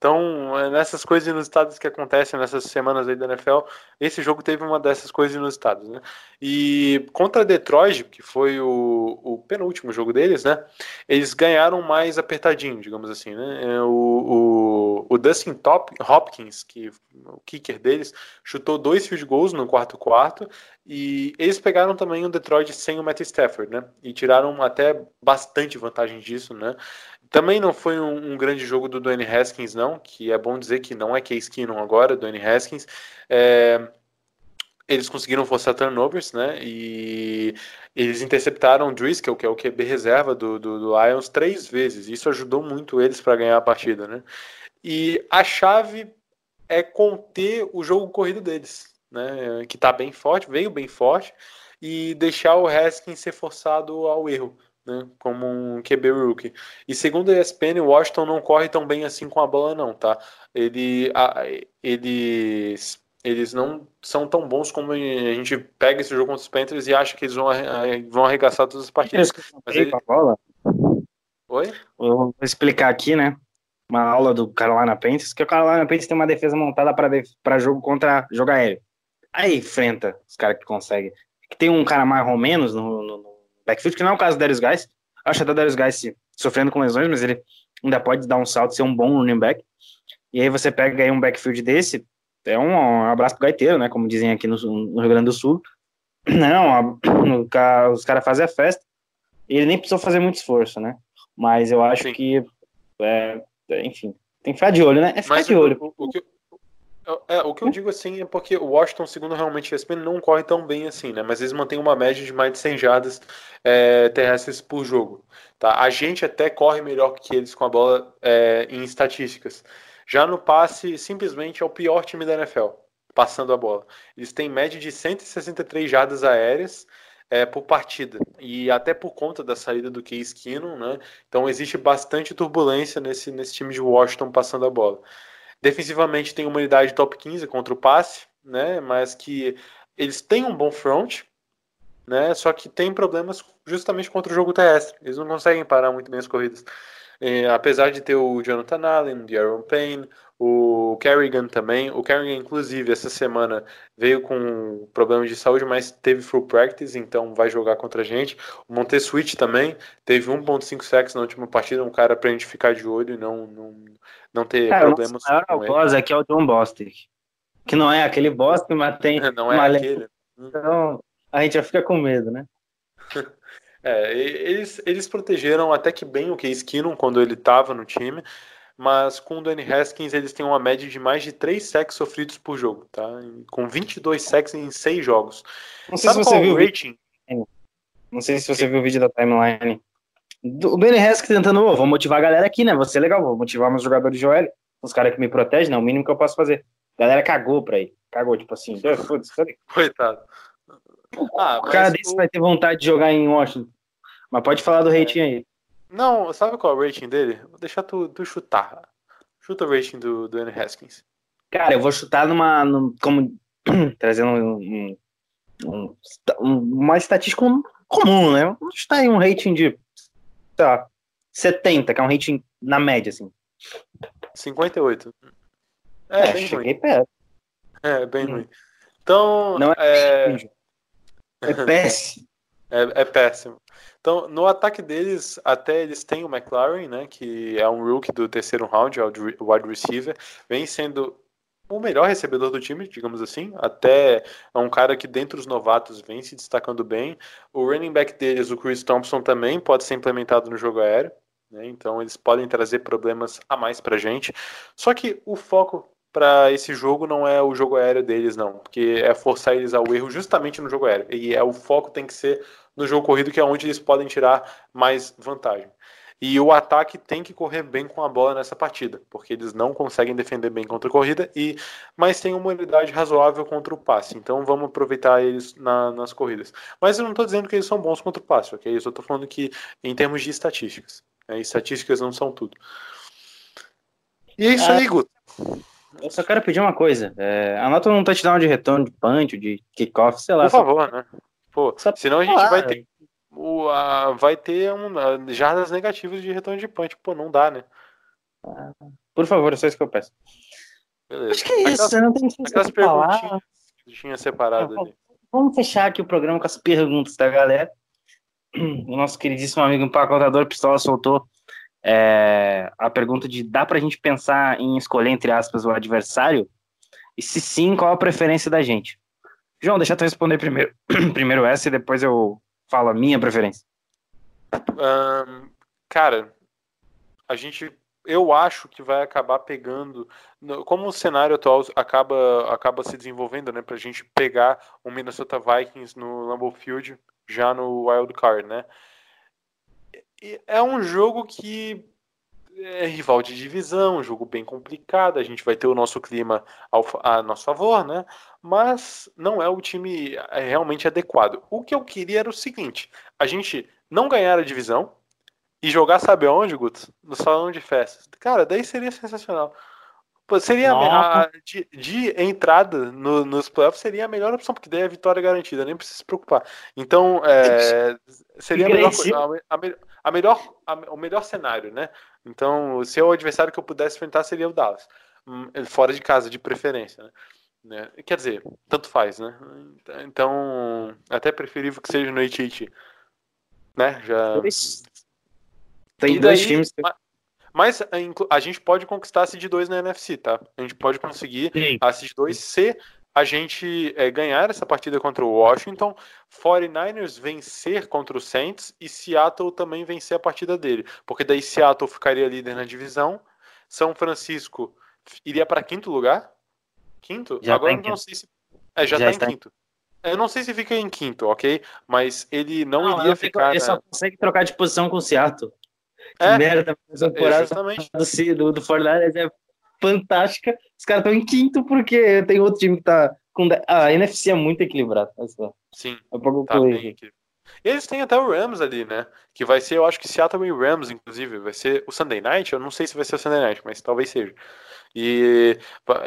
Então, é, nessas coisas inusitadas que acontecem nessas semanas aí da NFL, esse jogo teve uma dessas coisas inusitadas, né? E contra Detroit, que foi o, o penúltimo jogo deles, né? Eles ganharam mais apertadinho, digamos assim, né? É, o, o, o Dustin Top, Hopkins, que o kicker deles, chutou dois field goals no quarto quarto e eles pegaram também o Detroit sem o Matt Stafford, né? E tiraram até bastante vantagem disso, né? Também não foi um, um, grande jogo do Dwayne Haskins, não, que é bom dizer que não é Case Keenum agora, Dwayne Haskins. É, eles conseguiram forçar turnovers, né? E eles interceptaram o Driscoll, que é o QB reserva do, do, do Lions, três vezes. Isso ajudou muito eles para ganhar a partida, né? E a chave é conter o jogo corrido deles, né? Que está bem forte, veio bem forte, e deixar o Haskins ser forçado ao erro né, como um QB rookie. E segundo a ESPN, o Washington não corre tão bem assim com a bola não, tá? Ele, a, eles, eles não são tão bons como a gente pega esse jogo contra os Panthers e acha que eles vão, vão arregaçar todas as partidas. Mas ele... bola. Oi? Eu vou explicar aqui, né? uma aula do Carolina Panthers, que o Carolina Panthers tem uma defesa montada para jogo contra jogo aéreo. Aí enfrenta os caras que conseguem. Que tem um cara mais ou menos no, no, no backfield, que não é o caso do Darius Guys. Acho até o Darius Guys sofrendo com lesões, mas ele ainda pode dar um salto, ser um bom running back. E aí você pega aí um backfield desse, é um, um abraço pro gaiteiro, né? Como dizem aqui no, no Rio Grande do Sul. Não, a, os caras fazem a festa. E ele nem precisou fazer muito esforço, né? Mas eu acho Sim. que, é, enfim, tem que ficar de olho, né? É ficar Mas de olho. O, o, que, é, o que eu digo assim é porque o Washington, segundo realmente a ESPN, não corre tão bem assim, né? Mas eles mantêm uma média de mais de 100 jardas é, terrestres por jogo. Tá? A gente até corre melhor que eles com a bola é, em estatísticas. Já no passe, simplesmente é o pior time da NFL, passando a bola. Eles têm média de 163 jardas aéreas é, por partida. E até por conta da saída do Case Keenum, né? Então existe bastante turbulência nesse, nesse time de Washington passando a bola. Defensivamente tem uma unidade top 15 contra o passe, né? Mas que eles têm um bom front, né? Só que tem problemas justamente contra o jogo terrestre. Eles não conseguem parar muito bem as corridas. É, apesar de ter o Jonathan Allen, o Aaron Payne, o Kerrigan também. O Kerrigan, inclusive, essa semana veio com problemas de saúde, mas teve full practice, então vai jogar contra a gente. O Montessuit também teve 1.5 sacks na última partida, um cara pra gente ficar de olho e não, não, não ter cara, problemas. O maior algoz aqui é o John Bostic, que não é aquele Bostic, mas tem não é aquele. Então a gente já fica com medo, né? É, eles, eles protegeram até que bem o Case Keenum quando ele estava no time, mas com o Danny Haskins eles têm uma média de mais de 3 sacks sofridos por jogo, tá? Com 22 sacks em 6 jogos. Não sei Sabe se você viu o rating? Não sei se você viu o vídeo da timeline. O Danny Haskins tentando, oh, vou motivar a galera aqui, né? Você é legal, vou motivar meus jogadores de OL, os caras que me protegem, né? O mínimo que eu posso fazer. A galera cagou pra ele. Cagou, tipo assim. Coitado. Ah, o cara desse o... vai ter vontade de jogar em Washington. Mas pode falar do é. rating aí. Não, sabe qual é o rating dele? Vou deixar tu, tu chutar. Chuta o rating do, do Andy Haskins. Cara, eu vou chutar numa. Num, como, trazendo um, um, um, uma estatística comum, né? Vamos chutar aí um rating de. Sei lá, 70, que é um rating na média, assim. 58. É, é bem cheguei ruim. perto. É, bem hum. ruim. Então. Não é. É, é péssimo. É, é, péssimo. Então, no ataque deles, até eles têm o McLaren, né, que é um rookie do terceiro round, é o wide receiver, vem sendo o melhor recebedor do time, digamos assim. Até é um cara que, dentre os novatos, vem se destacando bem. O running back deles, o Chris Thompson, também pode ser implementado no jogo aéreo. Né? Então, eles podem trazer problemas a mais para gente. Só que o foco para esse jogo não é o jogo aéreo deles, não, porque é forçar eles ao erro justamente no jogo aéreo. E é o foco tem que ser no jogo corrido, que é onde eles podem tirar mais vantagem. E o ataque tem que correr bem com a bola nessa partida, porque eles não conseguem defender bem contra a corrida, e mas tem uma unidade razoável contra o passe. Então vamos aproveitar eles na, nas corridas. Mas eu não estou dizendo que eles são bons contra o passe, ok? Eu só estou falando que em termos de estatísticas. Né? Estatísticas não são tudo. E é isso ah, aí, Guto. Eu só quero pedir uma coisa. É, anota um touchdown de retorno de punch, de kickoff, sei lá. Por favor, né? Pô, senão a gente vai ter, o, a, vai ter um, a, jardas negativas de retorno de punch. Pô, não dá, né? Ah, por favor, é só isso que eu peço. Beleza. Acho que é isso, aquelas, não tem aquelas perguntinhas que tinha separado ali. Vamos fechar aqui o programa com as perguntas da galera. O nosso queridíssimo amigo empacotador Pistola soltou é, a pergunta de dá pra gente pensar em escolher, entre aspas, o adversário? E se sim, qual a preferência da gente? João, deixa eu responder primeiro, primeiro essa e depois eu falo a minha preferência. Um, cara, a gente, eu acho que vai acabar pegando, como o cenário atual acaba, acaba se desenvolvendo, né, pra gente pegar o Minnesota Vikings no Lambeau Field já no Wild Card, né? É um jogo que é rival de divisão, um jogo bem complicado, a gente vai ter o nosso clima ao, a nosso favor, né? Mas não é o time é, realmente adequado. O que eu queria era o seguinte: a gente não ganhar a divisão e jogar, sabe onde, Guto? No salão de festas. Cara, daí seria sensacional. Pô, seria a, de, de, entrada no, nos playoffs seria a melhor opção, porque daí a vitória é garantida, nem precisa se preocupar. Então, é, seria a melhor, a, a, a melhor, a, o melhor cenário, né? Então, se é o adversário que eu pudesse enfrentar seria o Dallas, hum, fora de casa, de preferência, né? né? Quer dizer, tanto faz, né? Então, até preferível que seja no AT&T, né? Já... Tem dois times... Mas a, gente pode conquistar a Seed 2 na NFC, tá? A gente pode conseguir Sim. a Seed 2 se a gente é, ganhar essa partida contra o Washington, 49ers vencer contra o Saints e Seattle também vencer a partida dele. Porque daí Seattle ficaria líder na divisão, São Francisco iria para quinto lugar, Quinto? Já Agora tá não sei se. É, já, já tá em quinto. Eu não sei se fica em quinto, ok? Mas ele não, não iria ficar. Ele na... só consegue trocar de posição com o Seattle. Que é, merda, a temporada é do, do, do Fortnite é fantástica. Os caras estão em quinto porque tem outro time que tá com. Ah, a NFC é muito equilibrada. Sim. É um tá bem e eles têm até o Rams ali, né? Que vai ser, eu acho que Seattle e Rams, inclusive. Vai ser o Sunday Night. Eu não sei se vai ser o Sunday Night, mas talvez seja. E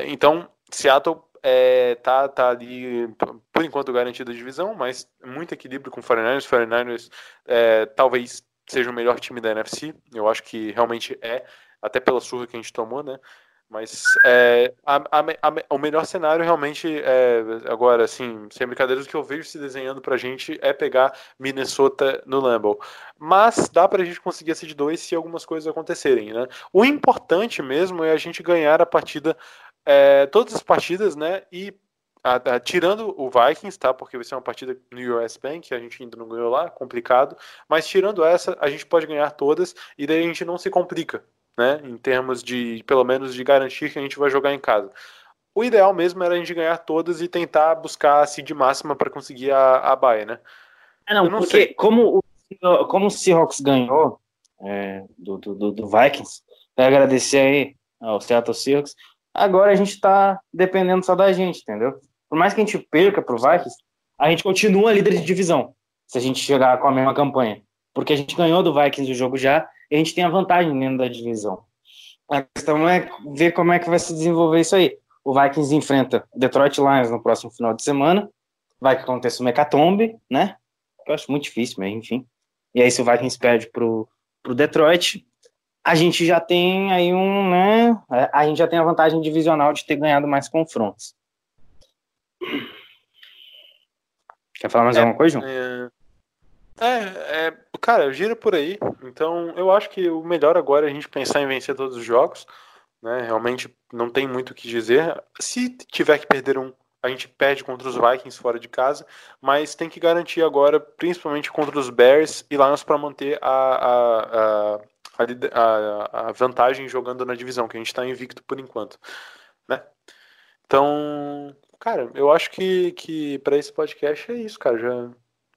então Seattle é, tá, tá ali, por enquanto, garantido a divisão, mas muito equilíbrio com o 49ers. 49ers é, talvez seja o melhor time da NFC. Eu acho que realmente é, até pela surra que a gente tomou, né? Mas é, a, a, a, o melhor cenário realmente é, agora, assim, sem brincadeiras, o que eu vejo se desenhando pra gente é pegar Minnesota no Lambeau. Mas dá pra gente conseguir a seed 2 se algumas coisas acontecerem, né? O importante mesmo é a gente ganhar a partida é, todas as partidas, né? E a, a, tirando o Vikings, tá? Porque vai ser uma partida no US Bank, a gente ainda não ganhou lá, complicado. Mas tirando essa, a gente pode ganhar todas e daí a gente não se complica, né? Em termos de, pelo menos, de garantir que a gente vai jogar em casa. O ideal mesmo era a gente ganhar todas e tentar buscar a seed máxima para conseguir a, a baia, né? É, não, não porque sei. como o, como o Seahawks ganhou é, do, do, do Vikings, quero agradecer aí ao Seattle Seahawks, Agora a gente está dependendo só da gente, entendeu? Por mais que a gente perca para o Vikings, a gente continua líder de divisão, se a gente chegar com a mesma campanha. Porque a gente ganhou do Vikings o jogo já, a gente tem a vantagem dentro da divisão. A questão é ver como é que vai se desenvolver isso aí. O Vikings enfrenta Detroit Lions no próximo final de semana. Vai que aconteça o Mecatombe, né? Eu acho muito difícil, mas enfim. E aí, se o Vikings perde pro, pro Detroit, a gente já tem aí um, né? A gente já tem a vantagem divisional de ter ganhado mais confrontos. Quer falar mais é, alguma coisa, João? É, é, é, cara, gira por aí. Então, eu acho que o melhor agora é a gente pensar em vencer todos os jogos. Né? Realmente não tem muito o que dizer. Se tiver que perder um, a gente perde contra os Vikings fora de casa, mas tem que garantir agora, principalmente contra os Bears e Lions, para manter a, a, a a, vantagem jogando na divisão, que a gente está invicto por enquanto, né? Então, cara, eu acho que, que para esse podcast é isso, cara. Já,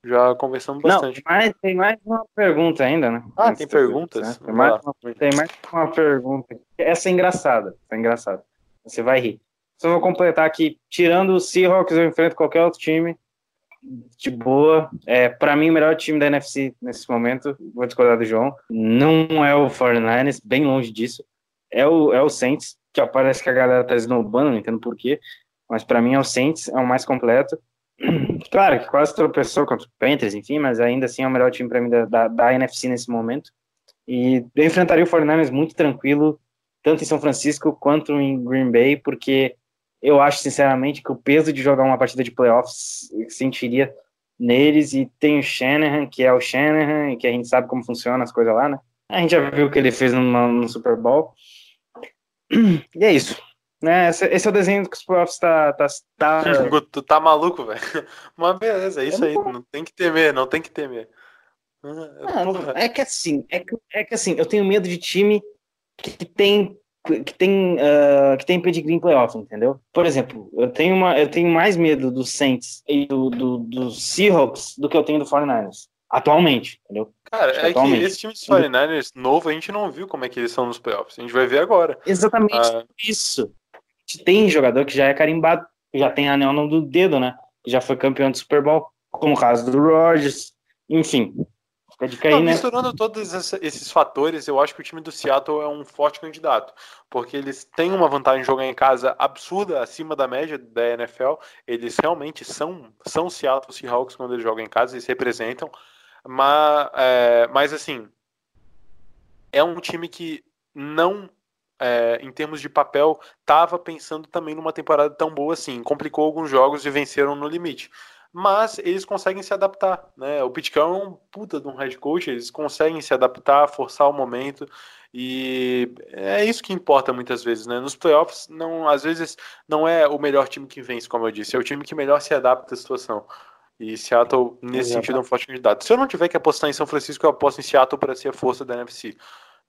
já conversamos bastante. Não, mas tem mais uma pergunta ainda, né? Ah, tem perguntas? Né? Tem, mais uma, tem mais uma pergunta. Essa é engraçada. Essa é engraçada. Você vai rir. Só vou completar aqui. Tirando o Seahawks, eu enfrento qualquer outro time de boa. É, para mim, o melhor time da NFC nesse momento, vou discordar do João, não é o 49ers, bem longe disso. É o, é o Saints, que parece que a galera tá esnobando, não entendo porquê, mas para mim é o Saints, é o mais completo. Claro que quase tropeçou contra o Panthers, enfim, mas ainda assim é o melhor time para mim da, da, da, NFC nesse momento. E eu enfrentaria o 49ers muito tranquilo, tanto em São Francisco quanto em Green Bay, porque eu acho, sinceramente, que o peso de jogar uma partida de playoffs sentiria neles. E tem o Shanahan, que é o Shanahan, que a gente sabe como funciona as coisas lá, né? A gente já viu o que ele fez no Super Bowl. E é isso. Né? Esse, esse é o desenho que os playoffs tá. tá, tá... tu tá maluco, velho. Mas beleza, é isso aí. Não tem que temer, não tem que temer. Ah, é que assim, é que, é que assim, eu tenho medo de time que tem que tem, uh, que tem pedigree em playoff, entendeu? Por exemplo, eu tenho, uma, eu tenho mais medo do Saints e do, do, do Seahawks do que eu tenho do 49ers. Atualmente, entendeu? Cara, é atualmente. que esse time dos 49ers novo, a gente não viu como é que eles são nos playoffs. A gente vai ver agora. Exatamente ah. isso. Tem jogador que já é carimbado, já tem anel no dedo, né? Que já foi campeão do Super Bowl, como o caso do Rodgers. Enfim, Fica de cair, Não, né? Misturando todos esses fatores, eu acho que o time do Seattle é um forte candidato, porque eles têm uma vantagem de jogar em casa absurda, acima da média da NFL. Eles realmente são, são Seattle Seahawks quando eles jogam em casa, eles representam. Mas, é, mas assim, é um time que não, é, em termos de papel, estava pensando também numa temporada tão boa assim. Complicou alguns jogos e venceram no limite. Mas eles conseguem se adaptar, né? O Pete Carroll é um puta de um head coach, eles conseguem se adaptar, forçar o momento. E é isso que importa muitas vezes, né? Nos playoffs, não, às vezes não é o melhor time que vence, como eu disse, é o time que melhor se adapta à situação. E Seattle, nesse sentido, é um forte candidato. Se eu não tiver que apostar em São Francisco, eu aposto em Seattle para ser a força da NFC,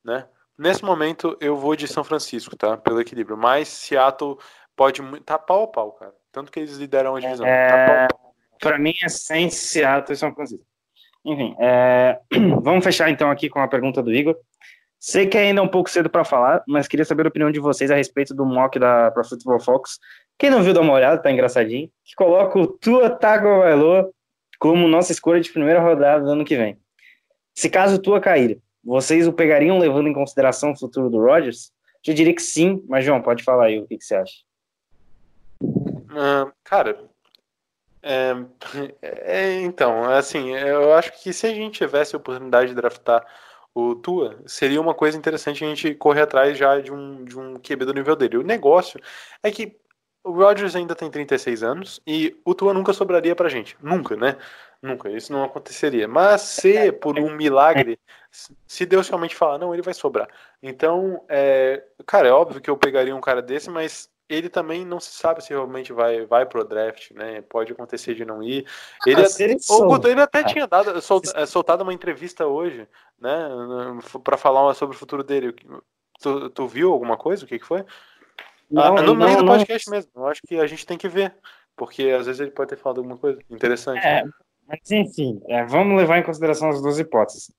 né? Nesse momento, eu vou de São Francisco, tá? Pelo equilíbrio. Mas Seattle pode. Tá pau a pau, cara. Tanto que eles lideram a divisão. É... Tá pau a pau. Para mim é Saints, Seattle e São Francisco. Enfim, é... vamos fechar então aqui com a pergunta do Igor. Sei que ainda é um pouco cedo para falar, mas queria saber a opinião de vocês a respeito do mock da Pro Football Focus. Quem não viu, dá uma olhada, tá engraçadinho. Que coloca o Tua Tagovailoa como nossa escolha de primeira rodada do ano que vem. Se caso o Tua cair, vocês o pegariam levando em consideração o futuro do Rodgers? Eu diria que sim, mas João, pode falar aí o que, que você acha. Uh, cara, é, é, então, assim, eu acho que se a gente tivesse a oportunidade de draftar o Tua, seria uma coisa interessante a gente correr atrás já de um, de um QB do nível dele. O negócio é que o Rodgers ainda tem 36 anos e o Tua nunca sobraria pra gente. Nunca, né? Nunca, isso não aconteceria. Mas se por um milagre, se Deus realmente falar, não, ele vai sobrar. Então, é, cara, é óbvio que eu pegaria um cara desse, mas ele também não se sabe se realmente vai, vai pro draft, né? Pode acontecer de não ir. Ele, ah, ele, o, ele até tinha dado, é, soltado uma entrevista hoje, né? para falar sobre o futuro dele. Tu, tu, viu alguma coisa? O que, que foi? Não, ah, no meio do podcast mesmo. Eu acho que a gente tem que ver. Porque às vezes ele pode ter falado alguma coisa interessante. É, mas enfim, é, vamos levar em consideração as duas hipóteses.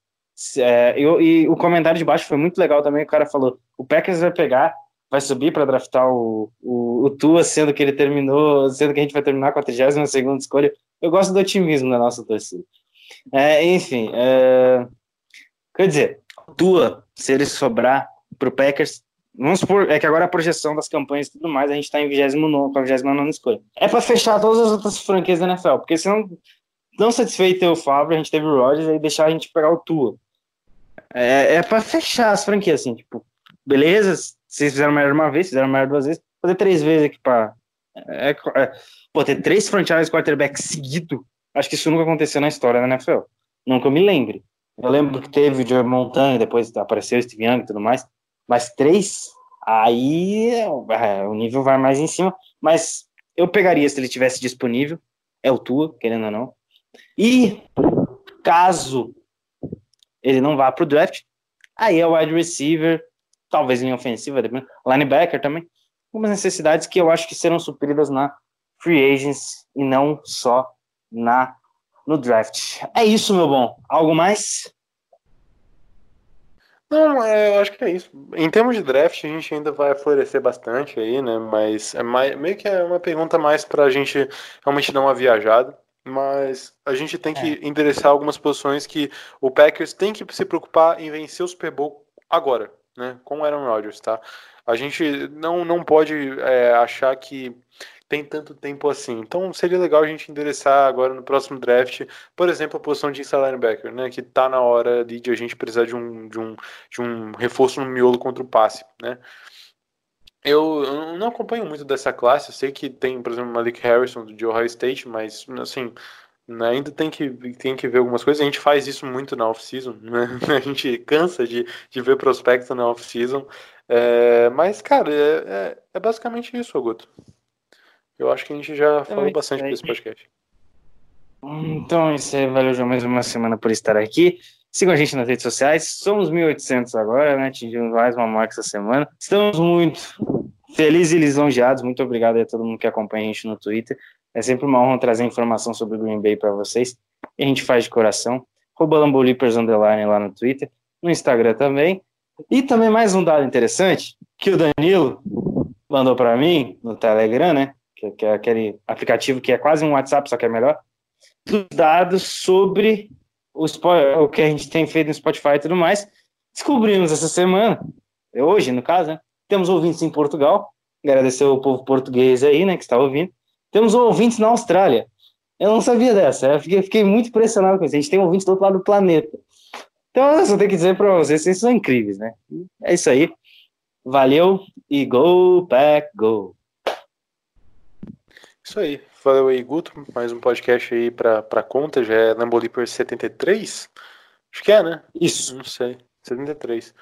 É, eu, e o comentário de baixo foi muito legal também. O cara falou: o Packers vai pegar vai subir para draftar o, o, o, Tua, sendo que ele terminou, sendo que a gente vai terminar com a 32 escolha. Eu gosto do otimismo da nossa torcida. É, enfim, é, quer dizer, Tua, se ele sobrar para o Packers, vamos supor, é que agora a projeção das campanhas e tudo mais, a gente está em 29, com a 29 escolha. É para fechar todas as outras franquias da NFL, porque senão, não satisfeito o Fábio, a gente teve o Rodgers, aí deixar a gente pegar o Tua. É, é para fechar as franquias, assim, tipo, beleza, vocês fizeram melhor uma vez, fizeram melhor duas vezes, fazer três vezes aqui para é, é, pô, ter três franchise quarterbacks seguido, acho que isso nunca aconteceu na história da NFL. Nunca me lembre. Eu lembro que teve o Joe Montana, depois apareceu o Steve Young e tudo mais, mas três, aí é, o nível vai mais em cima. Mas eu pegaria se ele tivesse disponível, é o Tua, querendo ou não. E caso ele não vá para o draft, aí é o wide receiver, talvez linha ofensiva, linebacker também, algumas necessidades que eu acho que serão supridas na free agents e não só na no draft. É isso, meu bom. Algo mais? Não, é, eu acho que é isso. Em termos de draft, a gente ainda vai florescer bastante aí, né? Mas é mais, meio que é uma pergunta mais para a gente realmente dar uma viajada. Mas a gente tem que é. endereçar algumas posições que o Packers tem que se preocupar em vencer o Super Bowl agora né, com o Aaron Rodgers, tá? A gente não, não pode é, achar que tem tanto tempo assim. Então seria legal a gente endereçar agora no próximo draft, por exemplo, a posição de inside linebacker, né, que tá na hora de, de a gente precisar de um, de, um, de um reforço no miolo contra o passe, né? Eu, não acompanho muito dessa classe, eu sei que tem, por exemplo, Malik Harrison do Ohio State, mas assim, né, ainda tem que, tem que ver algumas coisas. A gente faz isso muito na off-season, né? A gente cansa de, de ver prospecto na off-season. É, mas, cara, é, é, é, basicamente isso, Augusto. Eu acho que a gente já falou bastante desse podcast. Então, isso aí, valeu, João, mais uma semana por estar aqui. Sigam a gente nas redes sociais. Somos 1.800 agora, né? Atingimos mais uma marca essa semana. Estamos muito felizes e lisonjeados. Muito obrigado a todo mundo que acompanha a gente no Twitter. É sempre uma honra trazer informação sobre o Green Bay para vocês. E a gente faz de coração. Robalambolippers Underline lá no Twitter, no Instagram também. E também mais um dado interessante que o Danilo mandou para mim no Telegram, né? Que, é aquele aplicativo que é quase um WhatsApp, só que é melhor. Dos dados sobre o, o que a gente tem feito no Spotify e tudo mais. Descobrimos essa semana, hoje no caso, né? Temos ouvintes em Portugal. Agradecer ao povo português aí, né, que está ouvindo. Temos ouvintes na Austrália. Eu não sabia dessa. Eu fiquei, fiquei muito impressionado com isso. A gente tem ouvintes do outro lado do planeta. Então, eu só tenho que dizer para vocês, vocês são incríveis, né? É isso aí. Valeu e go, pack, go. Isso aí. Valeu aí, Guto. Mais um podcast aí pra, pra conta. Já é Lambolipers 73? Acho que é, né? Isso. Não sei. 73.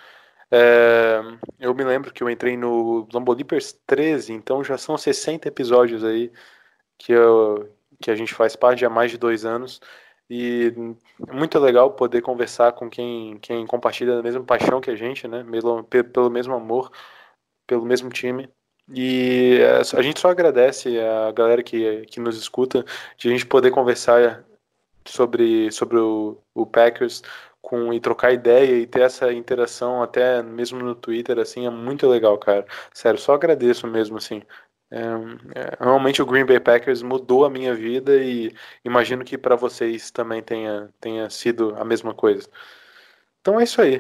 É, eu me lembro que eu entrei no Lambolipers 13, então já são 60 episódios aí que, eu, que a gente faz parte há mais de dois anos. E é muito legal poder conversar com quem, quem compartilha a mesma paixão que a gente, né? Pelo, pelo mesmo amor, pelo mesmo time. E é, a gente só agradece a galera que, que nos escuta de a gente poder conversar sobre, sobre o, o Packers com, e trocar ideia e ter essa interação até mesmo no Twitter, assim, é muito legal, cara. Sério, só agradeço mesmo, assim. É, é, realmente o Green Bay Packers mudou a minha vida e imagino que para vocês também tenha, tenha sido a mesma coisa. Então é isso aí.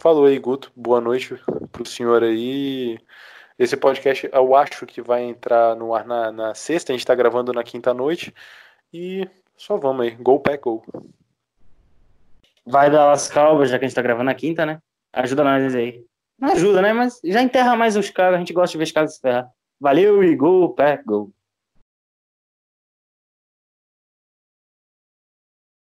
Falou aí, Guto. Boa noite pro senhor aí. Esse podcast eu acho que vai entrar no ar na, na sexta, a gente tá gravando na quinta noite. E só vamos aí. Go Pack Go. Vai dar las calvas, já que a gente tá gravando na quinta, né? Ajuda nós aí. Não ajuda, né? Mas já enterra mais os caras, a gente gosta de ver os caras se ferrar. Valeu e go, pack, go.